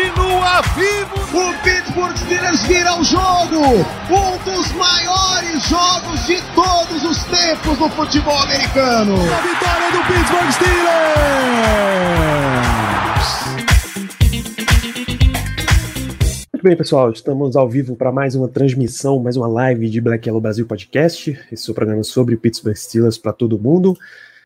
continua vivo! O Pittsburgh Steelers vira o jogo! Um dos maiores jogos de todos os tempos no futebol americano! A vitória do Pittsburgh Steelers! Muito bem, pessoal, estamos ao vivo para mais uma transmissão, mais uma live de Black Yellow Brasil Podcast. Esse é o programa sobre o Pittsburgh Steelers para todo mundo.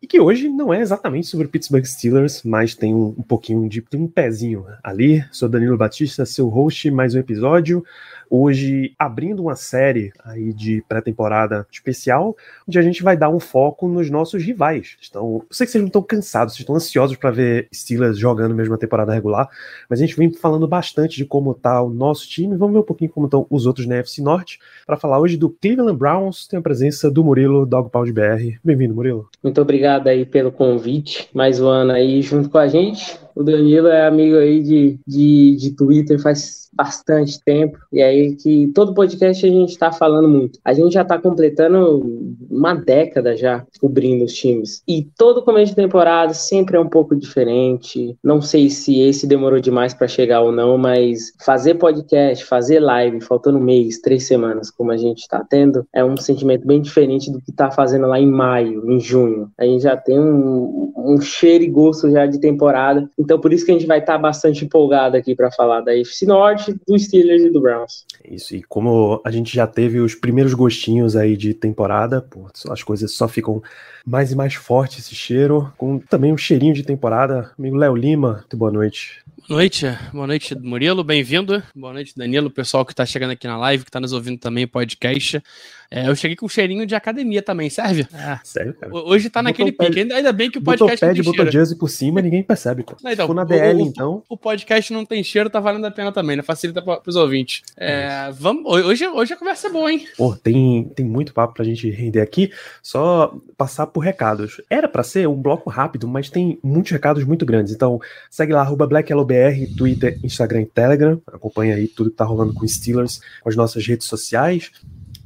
E que hoje não é exatamente sobre o Pittsburgh Steelers, mas tem um, um pouquinho de tem um pezinho ali. Sou Danilo Batista, seu host, mais um episódio. Hoje abrindo uma série aí de pré-temporada especial, onde a gente vai dar um foco nos nossos rivais. Então, eu sei que vocês não estão cansados, vocês estão ansiosos para ver Steelers jogando mesmo a temporada regular, mas a gente vem falando bastante de como tá o nosso time. Vamos ver um pouquinho como estão os outros na FC Norte. Para falar hoje do Cleveland Browns, tem a presença do Murilo Dog Pound BR. Bem-vindo, Murilo. Muito obrigado aí pelo convite. Mais um ano aí junto com a gente. O Danilo é amigo aí de, de, de Twitter faz bastante tempo. E aí que todo podcast a gente está falando muito. A gente já está completando uma década já cobrindo os times. E todo começo de temporada sempre é um pouco diferente. Não sei se esse demorou demais para chegar ou não, mas fazer podcast, fazer live, faltando um mês, três semanas, como a gente está tendo, é um sentimento bem diferente do que tá fazendo lá em maio, em junho. A gente já tem um, um cheiro e gosto já de temporada. Então por isso que a gente vai estar tá bastante empolgado aqui para falar da FC Norte, do Steelers e do Browns. Isso, e como a gente já teve os primeiros gostinhos aí de temporada, pô, as coisas só ficam mais e mais forte esse cheiro, com também um cheirinho de temporada. Amigo Léo Lima, muito boa noite. Boa noite, boa noite, Murilo, bem-vindo. Boa noite, Danilo, pessoal que está chegando aqui na live, que está nos ouvindo também, podcast. É, eu cheguei com um cheirinho de academia também, serve? É. Sério, cara? Hoje tá naquele Botou pique, ainda bem que o Botou podcast pad, não tem botou jersey por cima, ninguém percebe, pô. Não, então, Se for na o- DL, o- então... O podcast não tem cheiro, tá valendo a pena também, né? Facilita para os ouvintes. É, vamos, hoje, hoje a conversa é boa, hein? Pô, tem, tem muito papo pra gente render aqui, só passar por recados. Era pra ser um bloco rápido, mas tem muitos recados muito grandes. Então, segue lá, arroba BlackYellowBR, Twitter, Instagram e Telegram. Acompanha aí tudo que tá rolando com Steelers, com as nossas redes sociais.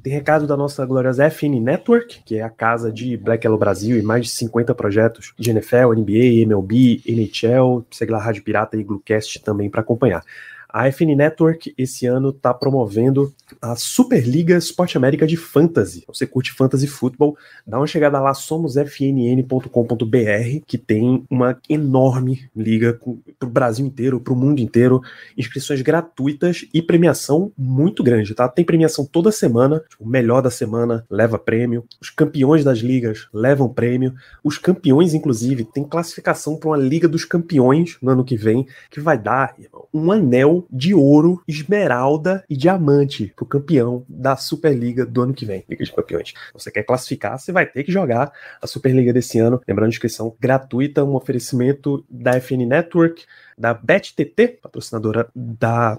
Tem recado da nossa gloriosa FN Network, que é a casa de Black Yellow Brasil e mais de 50 projetos de NFL, NBA, MLB, NHL. Segue lá, Rádio Pirata e Glucast também para acompanhar. A FN Network esse ano está promovendo a Superliga Esporte América de Fantasy. Você curte Fantasy Football, dá uma chegada lá, somosfnn.com.br, que tem uma enorme liga para o Brasil inteiro, para o mundo inteiro, inscrições gratuitas e premiação muito grande, tá? Tem premiação toda semana, o melhor da semana leva prêmio, os campeões das ligas levam prêmio, os campeões, inclusive, tem classificação para uma Liga dos Campeões no ano que vem, que vai dar irmão, um anel de ouro, esmeralda e diamante pro campeão da Superliga do ano que vem, Liga de Campeões. Você quer classificar, você vai ter que jogar a Superliga desse ano. Lembrando, inscrição gratuita, um oferecimento da FN Network, da BetTT, patrocinadora da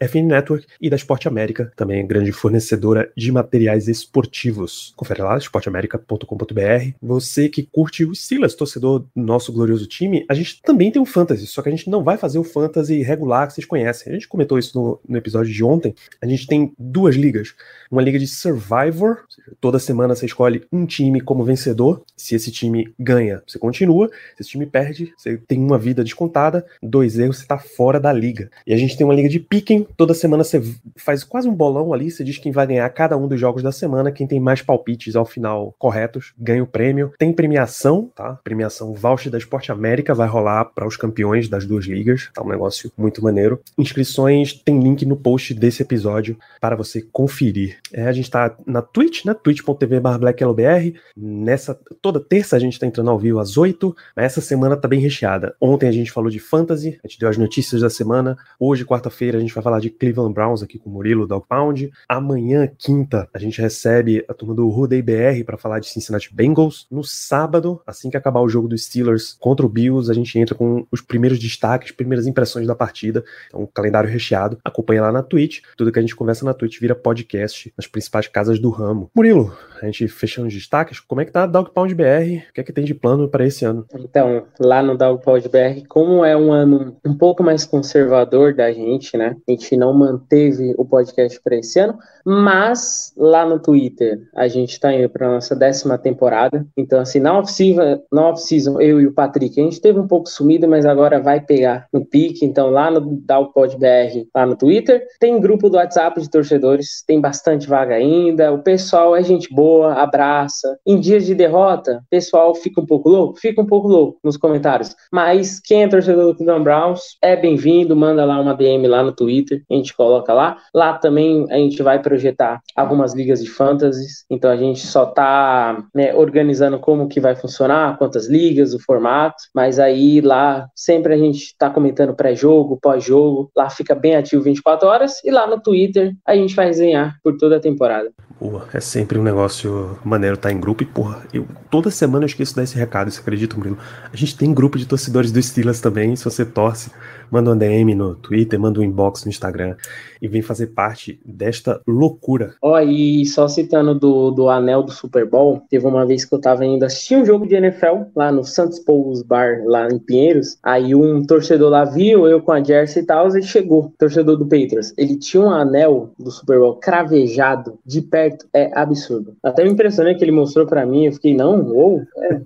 FN Network e da Esporte América, também grande fornecedora de materiais esportivos. Confere lá, esporteamerica.com.br. Você que curte o Steelers, torcedor do nosso glorioso time, a gente também tem um Fantasy, só que a gente não vai fazer o Fantasy regular que vocês conhecem. A gente comentou isso no, no episódio de ontem. A gente tem duas ligas. Uma liga de Survivor, seja, toda semana você escolhe um time como vencedor. Se esse time ganha, você continua. Se esse time perde, você tem uma vida descontada. Dois erros, você tá fora da liga. E a gente tem uma liga de picking. Toda semana você faz quase um bolão ali. Você diz quem vai ganhar cada um dos jogos da semana. Quem tem mais palpites ao final corretos ganha o prêmio. Tem premiação, tá? Premiação voucher da Esporte América vai rolar para os campeões das duas ligas. Tá um negócio muito maneiro. Inscrições tem link no post desse episódio para você conferir. É, a gente tá na Twitch, né? twitch.tv blackyellowbr. Nessa toda terça a gente tá entrando ao vivo às 8. Mas essa semana tá bem recheada. Ontem a gente falou de fantasy Fantasy, a gente deu as notícias da semana. Hoje, quarta-feira, a gente vai falar de Cleveland Browns aqui com o Murilo, Dog Pound. Amanhã, quinta, a gente recebe a turma do Rudei BR para falar de Cincinnati Bengals. No sábado, assim que acabar o jogo dos Steelers contra o Bills, a gente entra com os primeiros destaques, primeiras impressões da partida. Então, um calendário recheado. Acompanha lá na Twitch. Tudo que a gente conversa na Twitch vira podcast nas principais casas do ramo. Murilo, a gente fechando os destaques, como é que tá a Dog Pound BR? O que é que tem de plano para esse ano? Então, lá no Dog Pound BR, como é um ano um pouco mais conservador da gente, né? A gente não manteve o podcast para esse ano, mas lá no Twitter a gente está indo para nossa décima temporada. Então, assim, na off-season, off-season, eu e o Patrick, a gente teve um pouco sumido, mas agora vai pegar no pique. Então, lá no Dogpod BR, lá no Twitter, tem grupo do WhatsApp de torcedores, tem bastante vaga ainda. O pessoal é gente boa, abraça. Em dias de derrota, o pessoal fica um pouco louco, fica um pouco louco nos comentários. Mas quem é torcedor do Cleveland Browns é bem-vindo, manda lá uma DM lá no Twitter, a gente coloca lá. Lá também a gente vai projetar algumas ligas de fantasies, então a gente só tá né, organizando como que vai funcionar, quantas ligas, o formato, mas aí lá sempre a gente tá comentando pré-jogo, pós-jogo, lá fica bem ativo 24 horas e lá no Twitter a gente vai resenhar por toda a temporada. Boa, é sempre um negócio maneiro estar tá em grupo e, porra, eu toda semana eu esqueço desse recado, você acredita, Murilo? A gente tem grupo de torcedores do Steelers também, se você torce, manda um DM no Twitter, manda um inbox no Instagram e vem fazer parte desta loucura. Ó, oh, e só citando do, do anel do Super Bowl, teve uma vez que eu tava indo assistir um jogo de NFL lá no Santos Poulos Bar, lá em Pinheiros, aí um torcedor lá viu, eu com a jersey e tal, e chegou, torcedor do Patriots. Ele tinha um anel do Super Bowl cravejado de perto, é absurdo. Até me impressionei que ele mostrou para mim, eu fiquei, não, ou, é,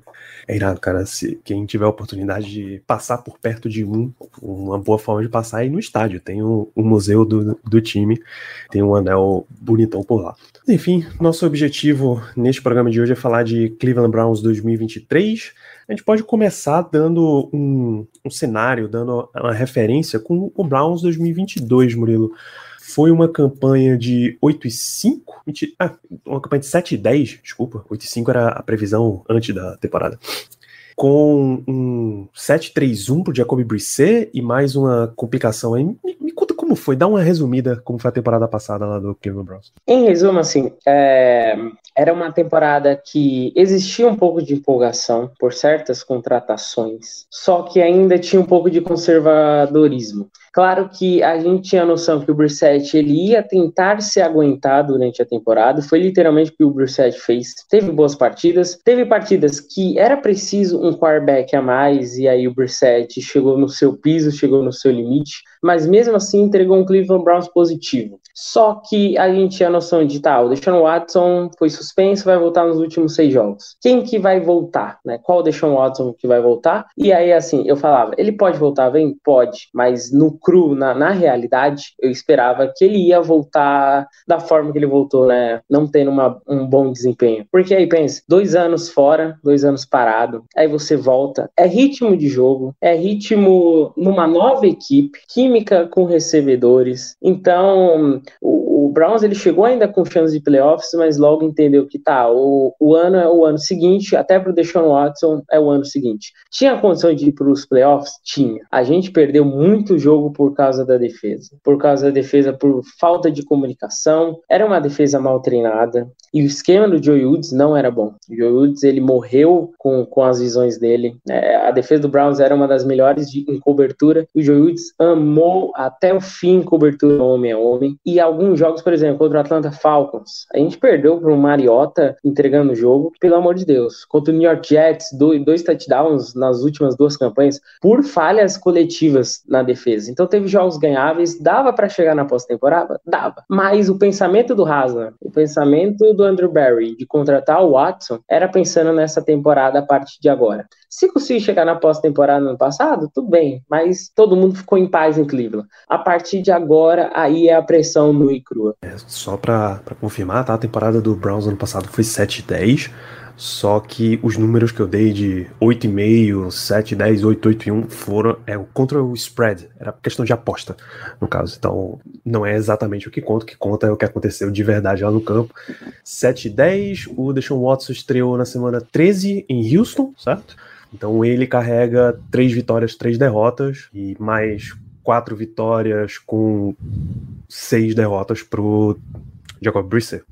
é irado, cara. Se quem tiver a oportunidade de passar por perto de um, uma boa forma de passar é ir no estádio. Tem o, o museu do, do time, tem um anel bonitão por lá. Enfim, nosso objetivo neste programa de hoje é falar de Cleveland Browns 2023. A gente pode começar dando um, um cenário, dando uma referência com o Browns 2022, Murilo foi uma campanha de 8 e 5, ah, uma campanha de 7 e 10, desculpa, 8 e 5 era a previsão antes da temporada. Com um 7-3-1 pro Jacoby Brisset e mais uma complicação aí. Me, me, conta como foi, dá uma resumida como foi a temporada passada lá do Cleveland Browns. Em resumo, assim, é, era uma temporada que existia um pouco de empolgação por certas contratações, só que ainda tinha um pouco de conservadorismo. Claro que a gente tinha a noção que o Brissett ele ia tentar se aguentar durante a temporada, foi literalmente o que o Brissett fez. Teve boas partidas, teve partidas que era preciso um quarterback a mais e aí o Brissett chegou no seu piso, chegou no seu limite, mas mesmo assim entregou um Cleveland Browns positivo. Só que a gente tinha a noção de, tá, o Deshaun Watson foi suspenso, vai voltar nos últimos seis jogos. Quem que vai voltar, né? Qual o Deshaun Watson que vai voltar? E aí, assim, eu falava, ele pode voltar, vem? Pode, mas no cru, na, na realidade, eu esperava que ele ia voltar da forma que ele voltou, né? Não tendo uma, um bom desempenho. Porque aí, pensa, dois anos fora, dois anos parado, aí você volta, é ritmo de jogo, é ritmo numa nova equipe, química com recebedores. Então, o, o, Browns ele chegou ainda com chance de playoffs, mas logo entendeu que tá, o, o ano é o ano seguinte, até pro Deshaun Watson é o ano seguinte. Tinha condição de ir para os playoffs? Tinha. A gente perdeu muito jogo por causa da defesa. Por causa da defesa, por falta de comunicação. Era uma defesa mal treinada. E o esquema do Joe Woods não era bom. O Joe Woods ele morreu com, com as visões dele. É, a defesa do Browns era uma das melhores de, em cobertura. O Joe Woods amou até o fim cobertura homem a homem. E alguns jogos, por exemplo, contra o Atlanta Falcons, a gente perdeu para o Mariota entregando o jogo, pelo amor de Deus. Contra o New York Jets, dois, touchdowns nas últimas duas campanhas, por falhas coletivas na defesa. Então teve jogos ganháveis, dava para chegar na pós-temporada? Dava. Mas o pensamento do Haslam, o pensamento do Andrew Barry de contratar o Watson, era pensando nessa temporada a partir de agora. Se conseguir chegar na pós-temporada no ano passado, tudo bem, mas todo mundo ficou em paz em Cleveland. A partir de agora, aí é a pressão no e crua. É, só para confirmar, tá? A temporada do Browns ano passado foi 7-10. Só que os números que eu dei de 8,5, 7, 10, 8, 8 e 1 foram é, contra o spread. Era questão de aposta, no caso. Então, não é exatamente o que conta. O que conta é o que aconteceu de verdade lá no campo. 7 10, o Deshaun Watson estreou na semana 13 em Houston, certo? Então ele carrega três vitórias, três derrotas e mais quatro vitórias com seis derrotas pro Jacob Brissett.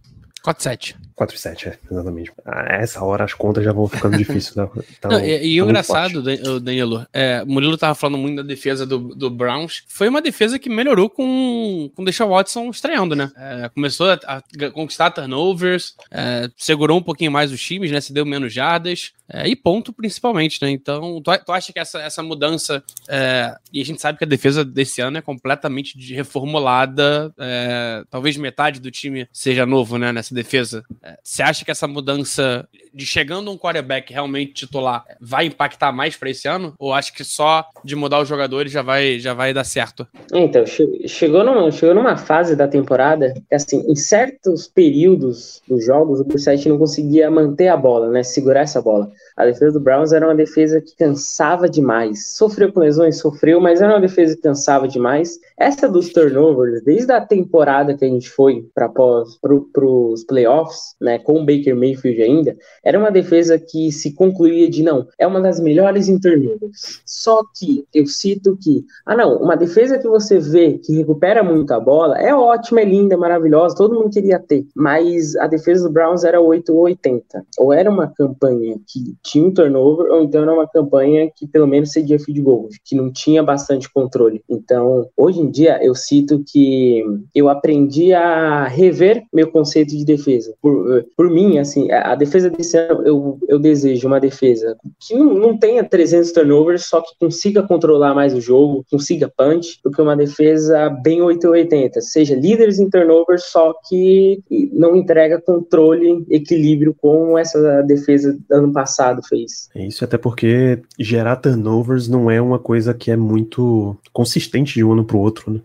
4-7. 4-7, é, exatamente. A essa hora as contas já vão ficando difíceis. Né? Então, Não, e, e o engraçado, Danilo, é, Murilo tava falando muito da defesa do, do Browns. Foi uma defesa que melhorou com, com deixar o Watson estreando, né? É, começou a, a, conquistar turnovers, é, segurou um pouquinho mais os times, né? Se deu menos jardas. É, e ponto principalmente, né? Então, tu, tu acha que essa, essa mudança. É, e a gente sabe que a defesa desse ano é completamente reformulada. É, talvez metade do time seja novo, né? Nessa defesa. Você acha que essa mudança de chegando um quarterback realmente titular vai impactar mais para esse ano? Ou acha que só de mudar os jogadores já vai, já vai dar certo? Então, chegou numa, chegou numa fase da temporada que, assim, em certos períodos dos jogos, o Brissette não conseguia manter a bola, né? Segurar essa bola. A defesa do Browns era uma defesa que cansava demais. Sofreu com lesões, sofreu, mas era uma defesa que cansava demais. Essa dos turnovers, desde a temporada que a gente foi para pro, os playoffs, né, com o Baker Mayfield ainda, era uma defesa que se concluía de não, é uma das melhores em turnovers. Só que eu cito que, ah não, uma defesa que você vê que recupera muito a bola é ótima, é linda, é maravilhosa, todo mundo queria ter, mas a defesa do Browns era 8 ou 80. Ou era uma campanha que tinha um turnover, ou então era uma campanha que pelo menos cedia field goal, que não tinha bastante controle. Então, hoje em dia, eu cito que eu aprendi a rever meu conceito de defesa. Por, por mim, assim, a defesa desse ano, eu, eu desejo uma defesa que não, não tenha 300 turnovers, só que consiga controlar mais o jogo, consiga punch, do que uma defesa bem 880, seja líderes em turnovers, só que não entrega controle, equilíbrio como essa defesa ano passado fez. É isso, até porque gerar turnovers não é uma coisa que é muito consistente de um ano para o outro, né?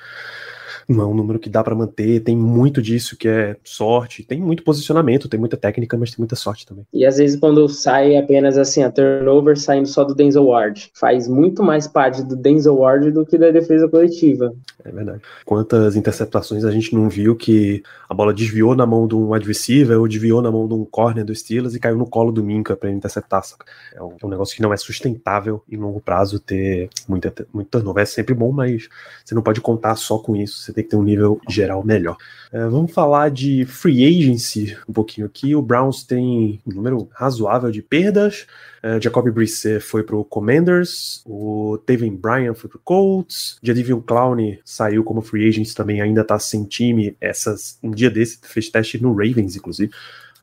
Não é um número que dá para manter, tem muito disso que é sorte, tem muito posicionamento, tem muita técnica, mas tem muita sorte também. E às vezes quando sai apenas assim, a turnover saindo só do Denzel Ward, faz muito mais parte do Denzel Ward do que da defesa coletiva. É verdade. Quantas interceptações a gente não viu que a bola desviou na mão de um adversário ou desviou na mão de um corner do Steelers e caiu no colo do Minka para interceptar. É um, é um, negócio que não é sustentável em longo prazo ter muita, muito turnover. É sempre bom, mas você não pode contar só com isso. Você tem que ter um nível geral melhor. É, vamos falar de free agency um pouquinho aqui. O Browns tem um número razoável de perdas. Uh, Jacoby Brissett foi pro Commanders, o Taven Bryan foi pro Colts, Jadivion Clown saiu como free agent também, ainda tá sem time. Essas, um dia desse fez teste no Ravens, inclusive.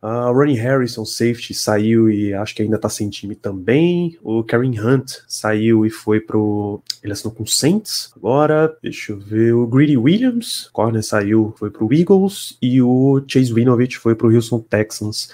Uh, Ronnie Harrison, safety, saiu e acho que ainda tá sem time também. O Karen Hunt saiu e foi pro. Ele assinou com o Saints. Agora, deixa eu ver. O Greedy Williams, corner saiu, foi pro Eagles. E o Chase Winovich foi pro Houston Texans.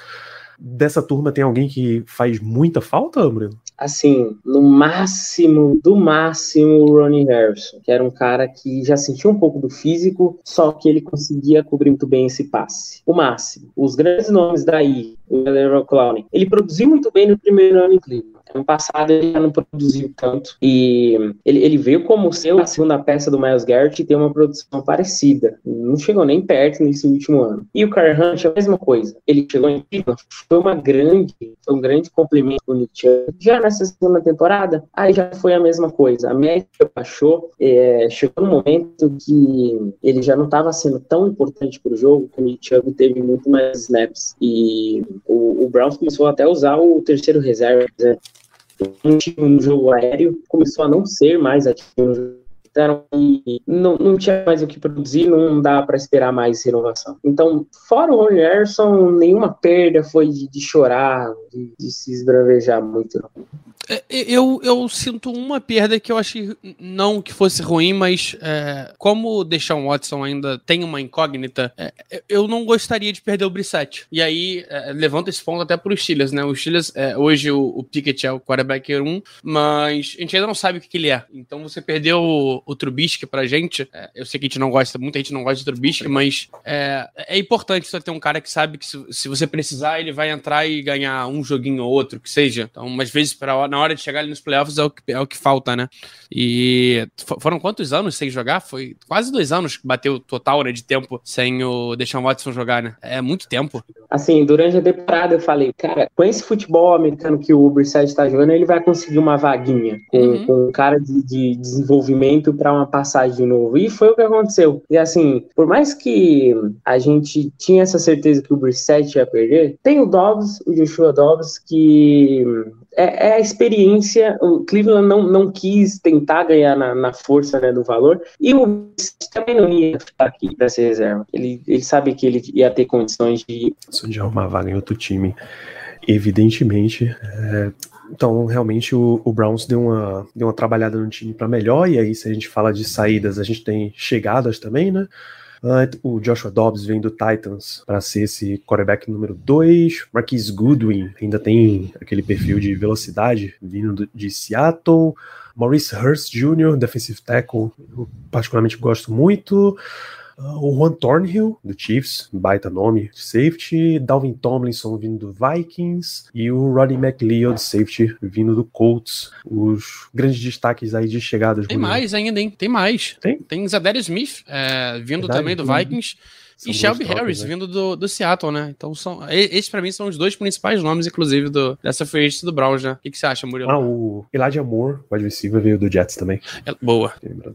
Dessa turma tem alguém que faz muita falta, Murilo? Assim, no máximo, do máximo, o Ronnie Harrison, que era um cara que já sentia um pouco do físico, só que ele conseguia cobrir muito bem esse passe. O máximo. Os grandes nomes daí, o Leroy Clowney, ele produziu muito bem no primeiro ano em Cleveland. Ano passado ele já não produziu tanto. E ele, ele veio como ser a segunda peça do Miles Garrett e tem uma produção parecida. Não chegou nem perto nesse último ano. E o Car Hunt é a mesma coisa. Ele chegou em Cleveland, foi uma grande, foi um grande complemento do Nick Já nessa segunda temporada, aí já foi a mesma coisa. A média baixou, é, chegou no momento que ele já não estava sendo tão importante para o jogo, que o Nick teve muito mais snaps. E o, o Browns começou até a usar o terceiro reserva, né? No jogo aéreo, começou a não ser mais ativo no então, não, não tinha mais o que produzir, não dá para esperar mais renovação. Então, fora o Ronnie Harrison, nenhuma perda foi de, de chorar, de, de, se esbravejar muito. É, eu, eu sinto uma perda que eu achei não que fosse ruim, mas é, como o Deshaun Watson ainda tem uma incógnita, é, eu não gostaria de perder o Brissett. E aí, é, levanta esse ponto até para os Steelers, né? O Steelers, é, hoje o, o Pickett é o quarterback 1, mas a gente ainda não sabe o que, que ele é. Então você perdeu o, o Trubisky pra gente, é, eu sei que a gente não gosta, muita gente não gosta de Trubisky, mas é, é importante você ter um cara que sabe que se, se você precisar, ele vai entrar e ganhar um joguinho ou outro, que seja. Então, umas vezes para hora na hora de chegar ali nos playoffs é o que, é o que falta, né? E foram quantos anos sem jogar? Foi quase dois anos que bateu total né, de tempo sem o Deshaun Watson jogar, né? É muito tempo. Assim, durante a temporada eu falei, cara, com esse futebol americano que o Brissett tá jogando, ele vai conseguir uma vaguinha com, uhum. com um cara de, de desenvolvimento para uma passagem de novo. E foi o que aconteceu. E assim, por mais que a gente tinha essa certeza que o Brissett ia perder, tem o Dobbs, o Joshua Dobbs, que é, é, a experiência. O Cleveland não, não quis tentar ganhar na, na força né, do valor. E o também não ia ficar aqui para ser reserva. Ele, ele sabe que ele ia ter condições de. De arrumar vaga em outro time. Evidentemente. É, então, realmente, o, o, Browns deu uma, deu uma trabalhada no time para melhor. E aí, se a gente fala de saídas, a gente tem chegadas também, né? Uh, o Joshua Dobbs vem do Titans para ser esse quarterback número 2. Marquise Goodwin ainda tem aquele perfil de velocidade vindo de Seattle. Maurice Hurst Jr., defensive tackle, eu particularmente gosto muito. Uh, o Juan Thornhill, do Chiefs, baita nome, safety. Dalvin Tomlinson, vindo do Vikings. E o Rodney McLeod, safety, vindo do Colts. Os grandes destaques aí de chegadas. Tem mais ainda, hein? Tem mais. Tem? Tem Zadarius Smith, é, vindo Verdade, também do Vikings. São e Shelby Harris, né? vindo do, do Seattle, né? Então, são, esses para mim são os dois principais nomes, inclusive, do, dessa free do Browns, né? O que, que, você acha, Murilo? Ah, o Elijah Moore, o receiver, veio do Jets também. É, boa.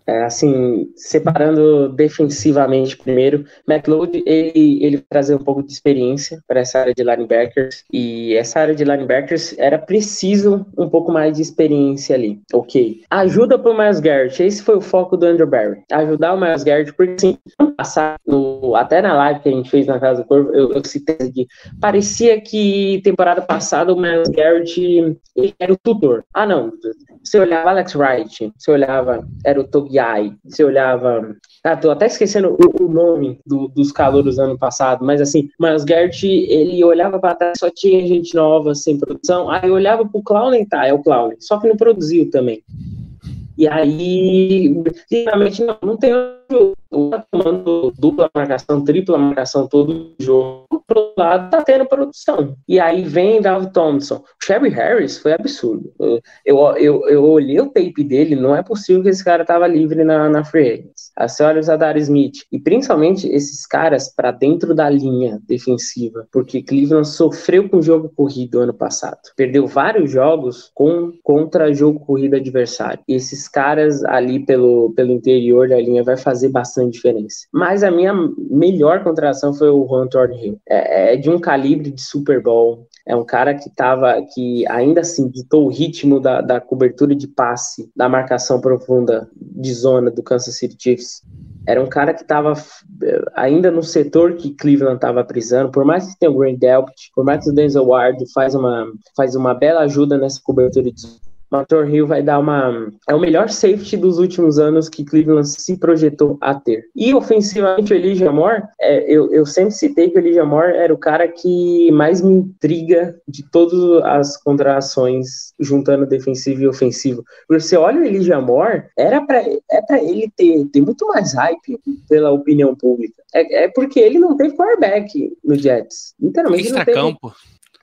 É, assim, separando defensivamente primeiro, McLeod, ele, ele trazer um pouco de experiência para essa área de linebackers, e essa área de linebackers era preciso um pouco mais de experiência ali. Ok. Ajuda pro Miles Garrett, esse foi o foco do Andrew Barry. Ajudar o Miles Garrett, porque assim, passar no, até até na live que a gente fez na Casa do Corvo, eu, eu citei aqui, parecia que temporada passada o Miles Garrett era o tutor. Ah, não. Você olhava Alex Wright, você olhava, era o Togiai, você olhava. Ah, tô até esquecendo o, o nome do, dos calouros ano passado, mas assim, Miles Garrett, ele olhava para trás, só tinha gente nova, sem produção. Aí olhava pro Clown, tá, é o Clown, só que não produziu também. E aí, realmente, não, não tem tá tomando dupla marcação, tripla marcação todo jogo, pro lado tá tendo produção. E aí vem David Thompson. O Sherry Harris foi absurdo. Eu, eu, eu, eu, olhei o tape dele, não é possível que esse cara tava livre na, na free agents. A senhora Zadar Smith. E principalmente esses caras para dentro da linha defensiva, porque Cleveland sofreu com o jogo corrido ano passado. Perdeu vários jogos com, contra jogo corrido adversário. E esses caras ali pelo, pelo interior da linha vai fazer bastante fazendo diferença. Mas a minha melhor contratação foi o Juan Thornhill. É, é de um calibre de Super Bowl. É um cara que tava, que ainda assim ditou o ritmo da, da cobertura de passe, da marcação profunda de zona do Kansas City Chiefs. Era um cara que estava ainda no setor que Cleveland estava prisando, por mais que tenha o Grant Delpit, por mais que o Denzel Ward faz uma, faz uma bela ajuda nessa cobertura de Mator Hill vai dar uma. É o melhor safety dos últimos anos que Cleveland se projetou a ter. E ofensivamente, o Elijah Moore, é, eu, eu sempre citei que o Elijah Moore era o cara que mais me intriga de todas as contrações, juntando defensivo e ofensivo. Porque você olha o Elijah Moore, era para é pra ele ter, ter muito mais hype pela opinião pública. É, é porque ele não teve quarterback no Jets. Literalmente. Extra campo.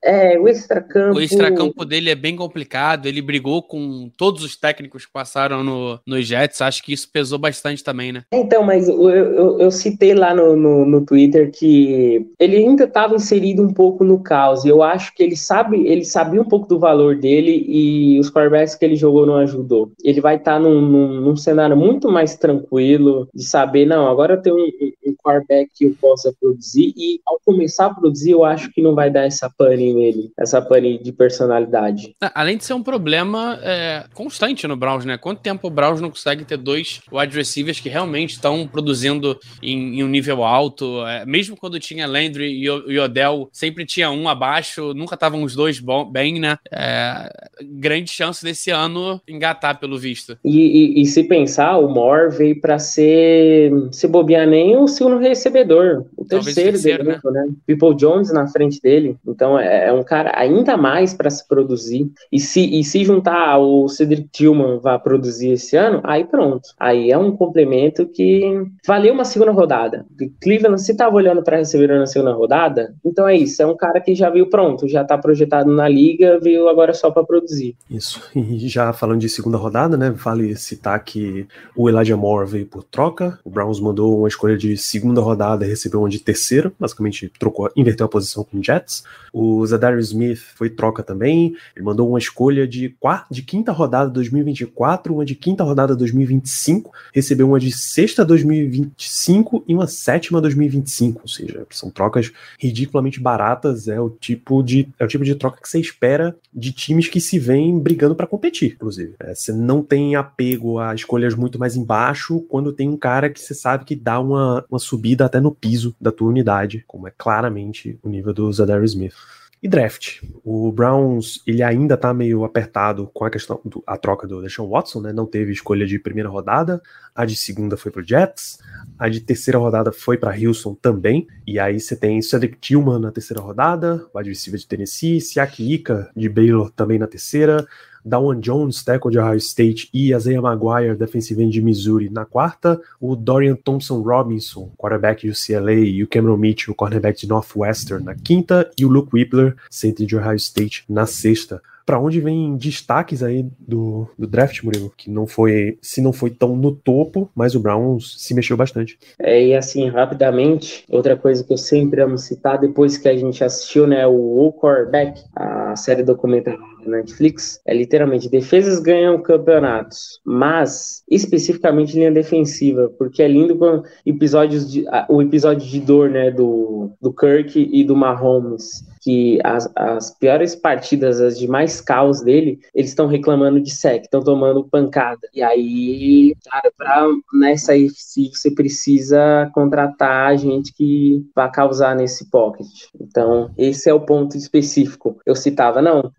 É, o extracampo. O extracampo dele é bem complicado. Ele brigou com todos os técnicos que passaram no, no Jets. Acho que isso pesou bastante também, né? Então, mas eu, eu, eu citei lá no, no, no, Twitter que ele ainda estava inserido um pouco no caos. E eu acho que ele sabe, ele sabia um pouco do valor dele e os quarterbacks que ele jogou não ajudou. Ele vai estar tá num, num, num, cenário muito mais tranquilo de saber, não, agora eu tenho um, um quarterback que eu possa produzir. E ao começar a produzir, eu acho que não vai dar essa pane nele, essa pane de personalidade. É, além de ser um problema é, constante no Browns, né? Quanto tempo o Browns não consegue ter dois wide receivers que realmente estão produzindo em, em, um nível alto? É, mesmo quando tinha Landry e, e Odell, sempre tinha um abaixo, nunca estavam os dois bom, bem, né? É, grande chance desse ano engatar, pelo visto. E, e, e se pensar, o Moore veio para ser, se bobear nem o segundo recebedor, o terceiro, terceiro dele, né? né? People Jones na frente dele. Então é é, é um cara ainda mais para se produzir. E se, e se juntar o Cedric Tillman vai produzir esse ano, aí pronto. Aí é um complemento que valeu uma segunda rodada. Cleveland, se estava olhando para receber na segunda rodada, então é isso. É um cara que já viu pronto, já está projetado na liga, veio agora só para produzir. Isso. E já falando de segunda rodada, né? Vale citar que o Elijah Moore veio por troca. O Browns mandou uma escolha de segunda rodada e recebeu uma de terceira. Basicamente, trocou, inverteu a posição com o Jets. O Zadarius Smith foi troca também. Ele mandou uma escolha de, quarta, de quinta rodada 2024, uma de quinta rodada 2025, recebeu uma de sexta 2025 e uma sétima 2025. Ou seja, são trocas ridiculamente baratas. É o tipo de, é o tipo de troca que você espera de times que se vêm brigando para competir, inclusive. É, você não tem apego a escolhas muito mais embaixo quando tem um cara que você sabe que dá uma, uma subida até no piso da tua unidade, como é claramente o nível do Zadarius Smith. E draft. O Browns, ele ainda tá meio apertado com a questão do, a troca do Deshaun Watson, né? Não teve escolha de primeira rodada, a de segunda foi pro Jets, a de terceira rodada foi para Houston também. E aí você tem Cedric Tillman na terceira rodada, wide receiver de Tennessee, Siaki Ika de Baylor também na terceira, Dawan Jones, tackle de Ohio State, e Isaiah Maguire, defensive end de Missouri, na quarta. O Dorian Thompson Robinson, quarterback de UCLA, e o Cameron Mitchell, cornerback de Northwestern, na quinta. E o Luke Whippler, center de Ohio State, na sexta para onde vem destaques aí do, do draft, Murilo, que não foi, se não foi tão no topo, mas o Browns se mexeu bastante. É, e assim, rapidamente, outra coisa que eu sempre amo citar, depois que a gente assistiu, né, o Quarterback, a série documental da Netflix, é literalmente defesas ganham campeonatos, mas especificamente linha defensiva, porque é lindo com episódios de, o episódio de dor, né, do, do Kirk e do Mahomes que as, as piores partidas, as de mais caos dele, eles estão reclamando de sec, estão tomando pancada. E aí, cara, pra nessa IFC você precisa contratar gente que vai causar nesse pocket. Então, esse é o ponto específico. Eu citava, não,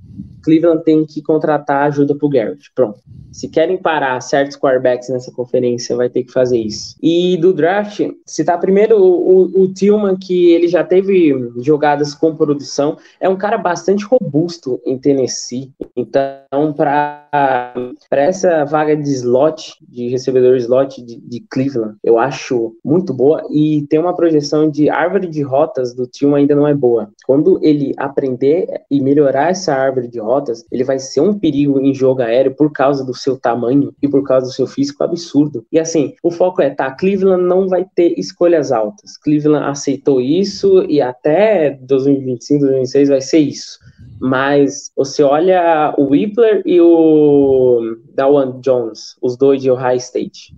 Cleveland tem que contratar ajuda pro Garrett. Pronto. Se querem parar certos quarterbacks nessa conferência, vai ter que fazer isso. E do draft, citar primeiro o, o, o Tillman, que ele já teve jogadas com produção, é um cara bastante robusto em Tennessee. Então, para essa vaga de slot, de recebedor slot de, de, Cleveland, eu acho muito boa. E tem uma projeção de árvore de rotas do Tillman ainda não é boa. Quando ele aprender e melhorar essa árvore de rotas, ele vai ser um perigo em jogo aéreo por causa do seu tamanho e por causa do seu físico absurdo. E assim, o foco é, tá, Cleveland não vai ter escolhas altas. Cleveland aceitou isso e até 2025, 2026 vai ser isso. Mas você olha o Whippler e o Dawan Jones, os dois de Ohio State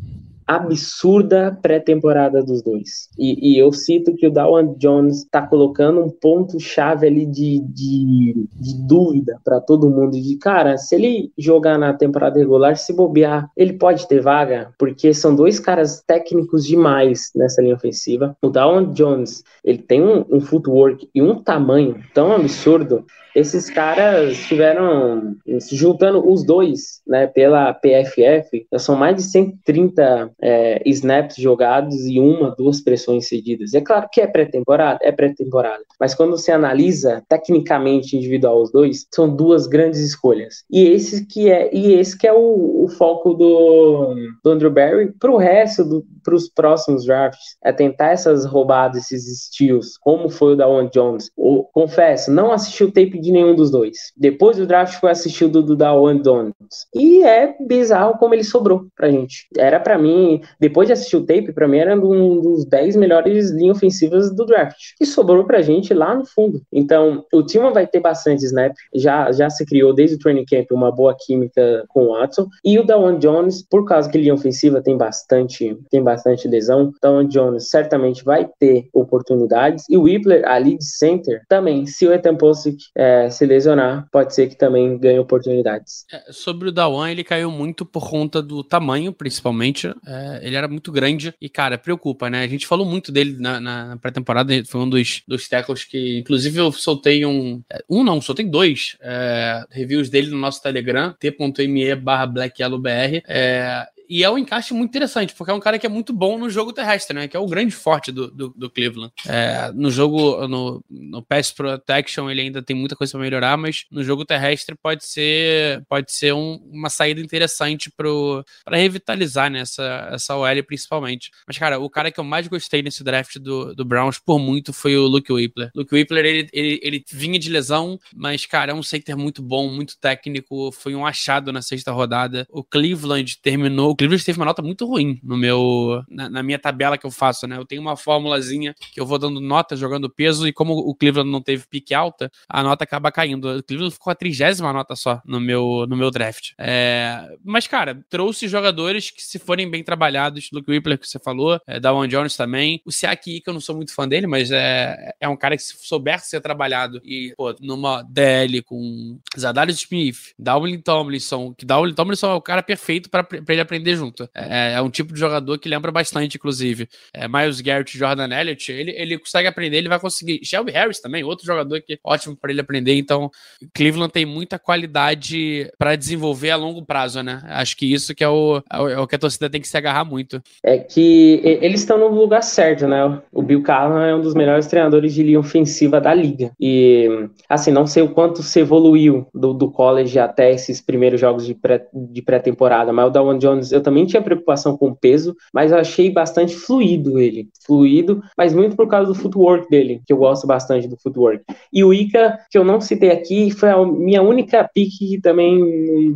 absurda pré-temporada dos dois. E, e, eu cito que o Dawan Jones está colocando um ponto-chave ali de, de, de dúvida para todo mundo. De cara, se ele jogar na temporada regular, se bobear, ele pode ter vaga, porque são dois caras técnicos demais nessa linha ofensiva. O Dawan Jones, ele tem um, um footwork e um tamanho tão absurdo esses caras tiveram, juntando os dois, né, pela PFF, são mais de 130 é, snaps jogados e uma, duas pressões cedidas. É claro que é pré-temporada, é pré-temporada, mas quando você analisa tecnicamente individual os dois, são duas grandes escolhas. E esse que é, e esse que é o, o foco do, do Andrew Barry para o resto, para os próximos drafts, é tentar essas roubadas, esses steals, como foi o da One Jones. O, confesso, não assisti o tape de nenhum dos dois. Depois do draft foi assistir o do, do Dawan Jones. E é bizarro como ele sobrou pra gente. Era para mim, depois de assistir o tape, pra mim era um dos 10 melhores linhas ofensivas do draft. E sobrou pra gente lá no fundo. Então, o time vai ter bastante snap. Já, já se criou desde o training camp uma boa química com o Watson. E o Dawan Jones, por causa que linha ofensiva tem bastante, tem bastante lesão, Dawan Jones certamente vai ter oportunidades. E o Whippler, ali de center, também. Se o Ethan Posick é, se lesionar, pode ser que também ganhe oportunidades. É, sobre o Dawan, ele caiu muito por conta do tamanho, principalmente. É, ele era muito grande e, cara, preocupa, né? A gente falou muito dele na, na pré-temporada, foi um dos, dos tackles que, inclusive, eu soltei um. É, um não, soltei dois é, reviews dele no nosso Telegram, t.me barra BlackYellowBR. É, E é um encaixe muito interessante, porque é um cara que é muito bom no jogo terrestre, né? Que é o grande forte do, do, do Cleveland. É, no jogo, no, no Pass Protection, ele ainda tem muita coisa para melhorar, mas no jogo terrestre pode ser, pode ser um, uma saída interessante para revitalizar né, essa, essa OL principalmente. Mas, cara, o cara que eu mais gostei nesse draft do, do Browns por muito foi o Luke Whippler. Luke Whippler, ele, ele, ele vinha de lesão, mas, cara, é um center muito bom, muito técnico, foi um achado na sexta rodada. O Cleveland terminou, o Cleveland teve uma nota muito ruim no meu, na, na minha tabela que eu faço, né? Eu tenho uma formulazinha que eu vou dando nota jogando peso e como o Cleveland não teve pique alta, a nota acaba caindo. O Cleveland ficou a trigésima nota só no meu, no meu draft. É, mas, cara, trouxe jogadores que se forem bem trabalhados, Luke Whippler que você falou, é, Dawan Jones também, o Siaki que eu não sou muito fã dele, mas é, é um cara que se souber ser trabalhado e, pô, numa DL com Zadarius Smith, Dowling Tomlinson, que Dowling Tomlinson é o cara perfeito para ele aprender junto. É, é, um tipo de jogador que lembra bastante, inclusive. É, Miles Garrett Jordan Elliott, ele, ele consegue aprender, ele vai conseguir. Shelby Harris também, outro jogador que é ótimo para ele aprender. Então, Cleveland tem muita qualidade para desenvolver a longo prazo, né? Acho que isso que é o, é o que a torcida tem que se agarrar muito. É que eles estão no lugar certo, né? O Bill Callahan é um dos melhores treinadores de linha ofensiva da liga. E, assim, não sei o quanto se evoluiu do, do college até esses primeiros jogos de pré-temporada, pré mas o Dawan Jones, eu também tinha preocupação com o peso, mas eu achei bastante fluido ele. Fluido, mas muito por causa do footwork dele, que eu gosto bastante do footwork. E o Ica, que eu não citei aqui, foi a minha única pick que também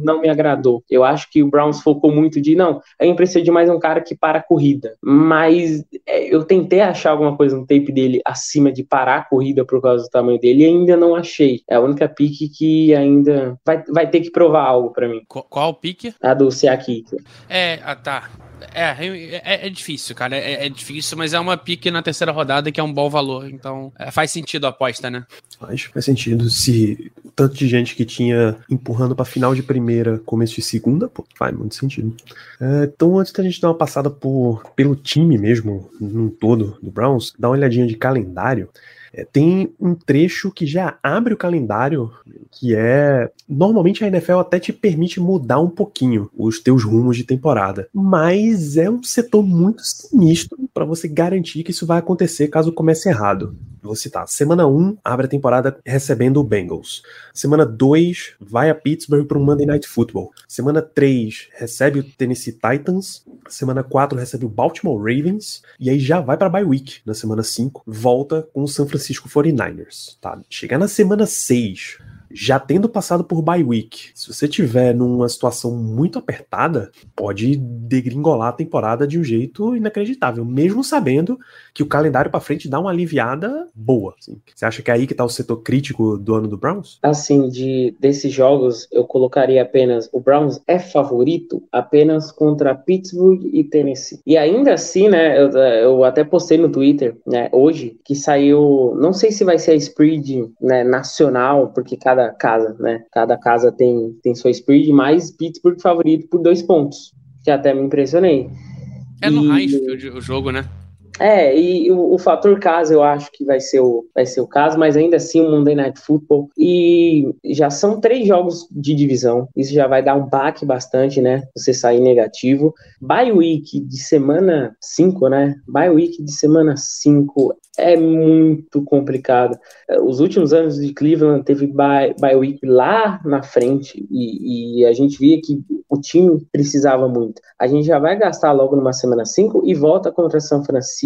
não me agradou. Eu acho que o Browns focou muito de, não, a gente precisa de mais um cara que para a corrida. Mas é, eu tentei achar alguma coisa no tape dele acima de parar a corrida por causa do tamanho dele e ainda não achei. É a única pick que ainda vai, vai ter que provar algo para mim. Qual pick? A do Seaki. É, ah, tá. É, é, é, difícil, cara. É, é, difícil, mas é uma pique na terceira rodada que é um bom valor. Então é, faz sentido a aposta, né? Faz, faz sentido. Se tanto de gente que tinha empurrando para final de primeira, começo de segunda, pô, faz muito sentido. É, então, antes da gente dar uma passada por, pelo time mesmo, num todo do Browns, dá uma olhadinha de calendário. É, tem um trecho que já abre o calendário, que é. Normalmente a NFL até te permite mudar um pouquinho os teus rumos de temporada, mas é um setor muito sinistro para você garantir que isso vai acontecer caso comece errado. Vou citar. Semana 1 abre a temporada recebendo o Bengals. Semana 2 vai a Pittsburgh para um Monday Night Football. Semana 3 recebe o Tennessee Titans. Semana 4 recebe o Baltimore Ravens. E aí já vai para bye week na semana 5. Volta com o San Francisco 49ers. Tá? Chegar na semana 6 já tendo passado por bye week, se você tiver numa situação muito apertada, pode degringolar a temporada de um jeito inacreditável, mesmo sabendo que o calendário para frente dá uma aliviada boa. Assim. Você acha que é aí que tá o setor crítico do ano do Browns? Assim, de desses jogos, eu colocaria apenas o Browns é favorito apenas contra Pittsburgh e Tennessee. E ainda assim, né, eu, eu até postei no Twitter, né, hoje, que saiu, não sei se vai ser a spread né, nacional, porque cada casa, né? Cada casa tem, tem sua spread, mas Pittsburgh favorito por dois pontos, que até me impressionei. É no Highfield o jogo, né? É, e o, o, fator casa eu acho que vai ser, o, vai ser o caso, mas ainda assim o Monday Night Football. E já são três jogos de divisão, isso já vai dar um baque bastante, né? Você sair negativo. Bye week de semana 5, né? Bye week de semana 5 é muito complicado. Os últimos anos de Cleveland teve bye, bye week lá na frente e, e, a gente via que o time precisava muito. A gente já vai gastar logo numa semana 5 e volta contra São Francisco.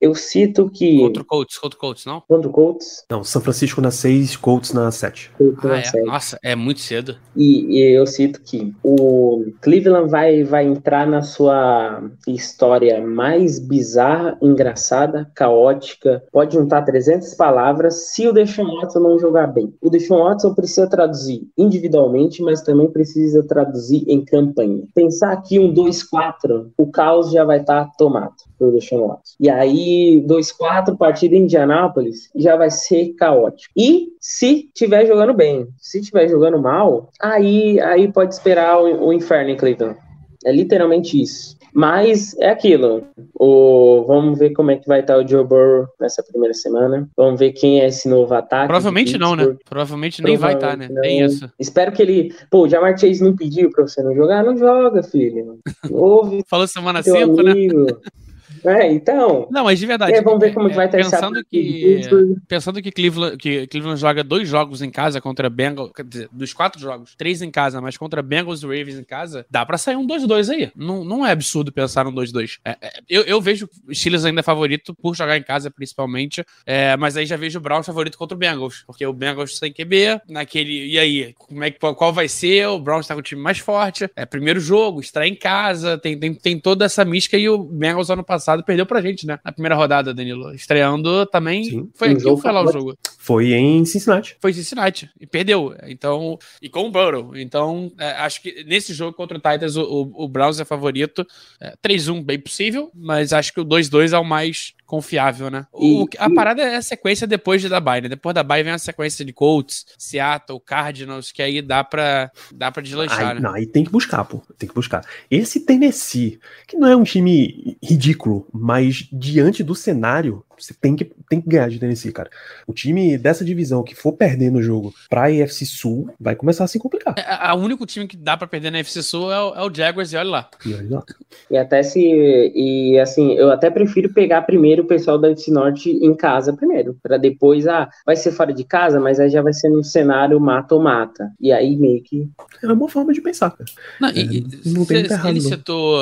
Eu cito que. Contra o Colts, contra o Colts, não? Contra o Colts. Não, São Francisco na 6, Colts na 7. Ah, é. Nossa, é muito cedo. E, e, eu cito que o Cleveland vai, vai entrar na sua história mais bizarra, engraçada, caótica pode juntar 300 palavras se o Deshaun Watson não jogar bem. O Deshaun Watson precisa traduzir individualmente, mas também precisa traduzir em campanha. Pensar aqui um 2-4, o caos já vai estar tá tomado pelo Deshaun Watson. E aí, 2-4, partida em Indianápolis, já vai ser caótico. E se tiver jogando bem, se tiver jogando mal, aí, aí pode esperar o, o inferno em Cleveland. É literalmente isso. Mas é aquilo. O, vamos ver como é que vai estar o Joe Burrow nessa primeira semana. Vamos ver quem é esse novo ataque. Provavelmente não, né? Provavelmente nem vai estar, né? Nem isso. Espero que ele. Pô, o Jamar Chase não pediu pra você não jogar? Não joga, filho. Ouve. Falou semana 5, né? É, então. Não, mas de verdade. É, vamos ver como é, vai ter pensando que Pensando que Cleveland, que Cleveland joga dois jogos em casa contra Bengals, quer dizer, dos quatro jogos, três em casa, mas contra Bengals e Ravens em casa, dá pra sair um 2-2 aí. Não, não é absurdo pensar um 2-2. É, é, eu, eu vejo o Steelers ainda favorito por jogar em casa, principalmente, é, mas aí já vejo o Browns favorito contra o Bengals, porque o Bengals sem QB, naquele. E aí, como é, qual vai ser? O Browns tá com o time mais forte. É primeiro jogo, estreia em casa, tem, tem, tem toda essa mística e o Bengals ano passado passado perdeu pra gente, né? Na primeira rodada, Danilo. Estreando também. Sim. Foi aqui ou foi lá o jogo? Foi em Cincinnati. Foi em Cincinnati. E perdeu. Então. E com o Burrow. Então, é, acho que nesse jogo contra o Titans, o, o, o Browns é favorito. É, 3-1, bem possível, mas acho que o 2-2 é o mais confiável, né? O, a parada é a sequência depois de da bye, né? Depois da bye vem a sequência de Colts, Seattle, Cardinals, que aí dá pra, dá pra deslanchar, aí, né? Não, aí tem que buscar, pô. Tem que buscar. Esse Tennessee, que não é um time ridículo, mas diante do cenário, você tem que, tem que ganhar de Tennessee, cara. O time dessa divisão que for perder no jogo pra EFC Sul vai começar a se complicar. É, o único time que dá pra perder na EFC Sul é o, é o Jaguars, e olha lá. E olha lá. E até se. E assim, eu até prefiro pegar primeiro o pessoal da EFC Norte em casa primeiro. Pra depois, ah, vai ser fora de casa, mas aí já vai ser num cenário mata ou mata. E aí meio que. É uma boa forma de pensar, cara. Não, é, e, não tem cê, ele citou.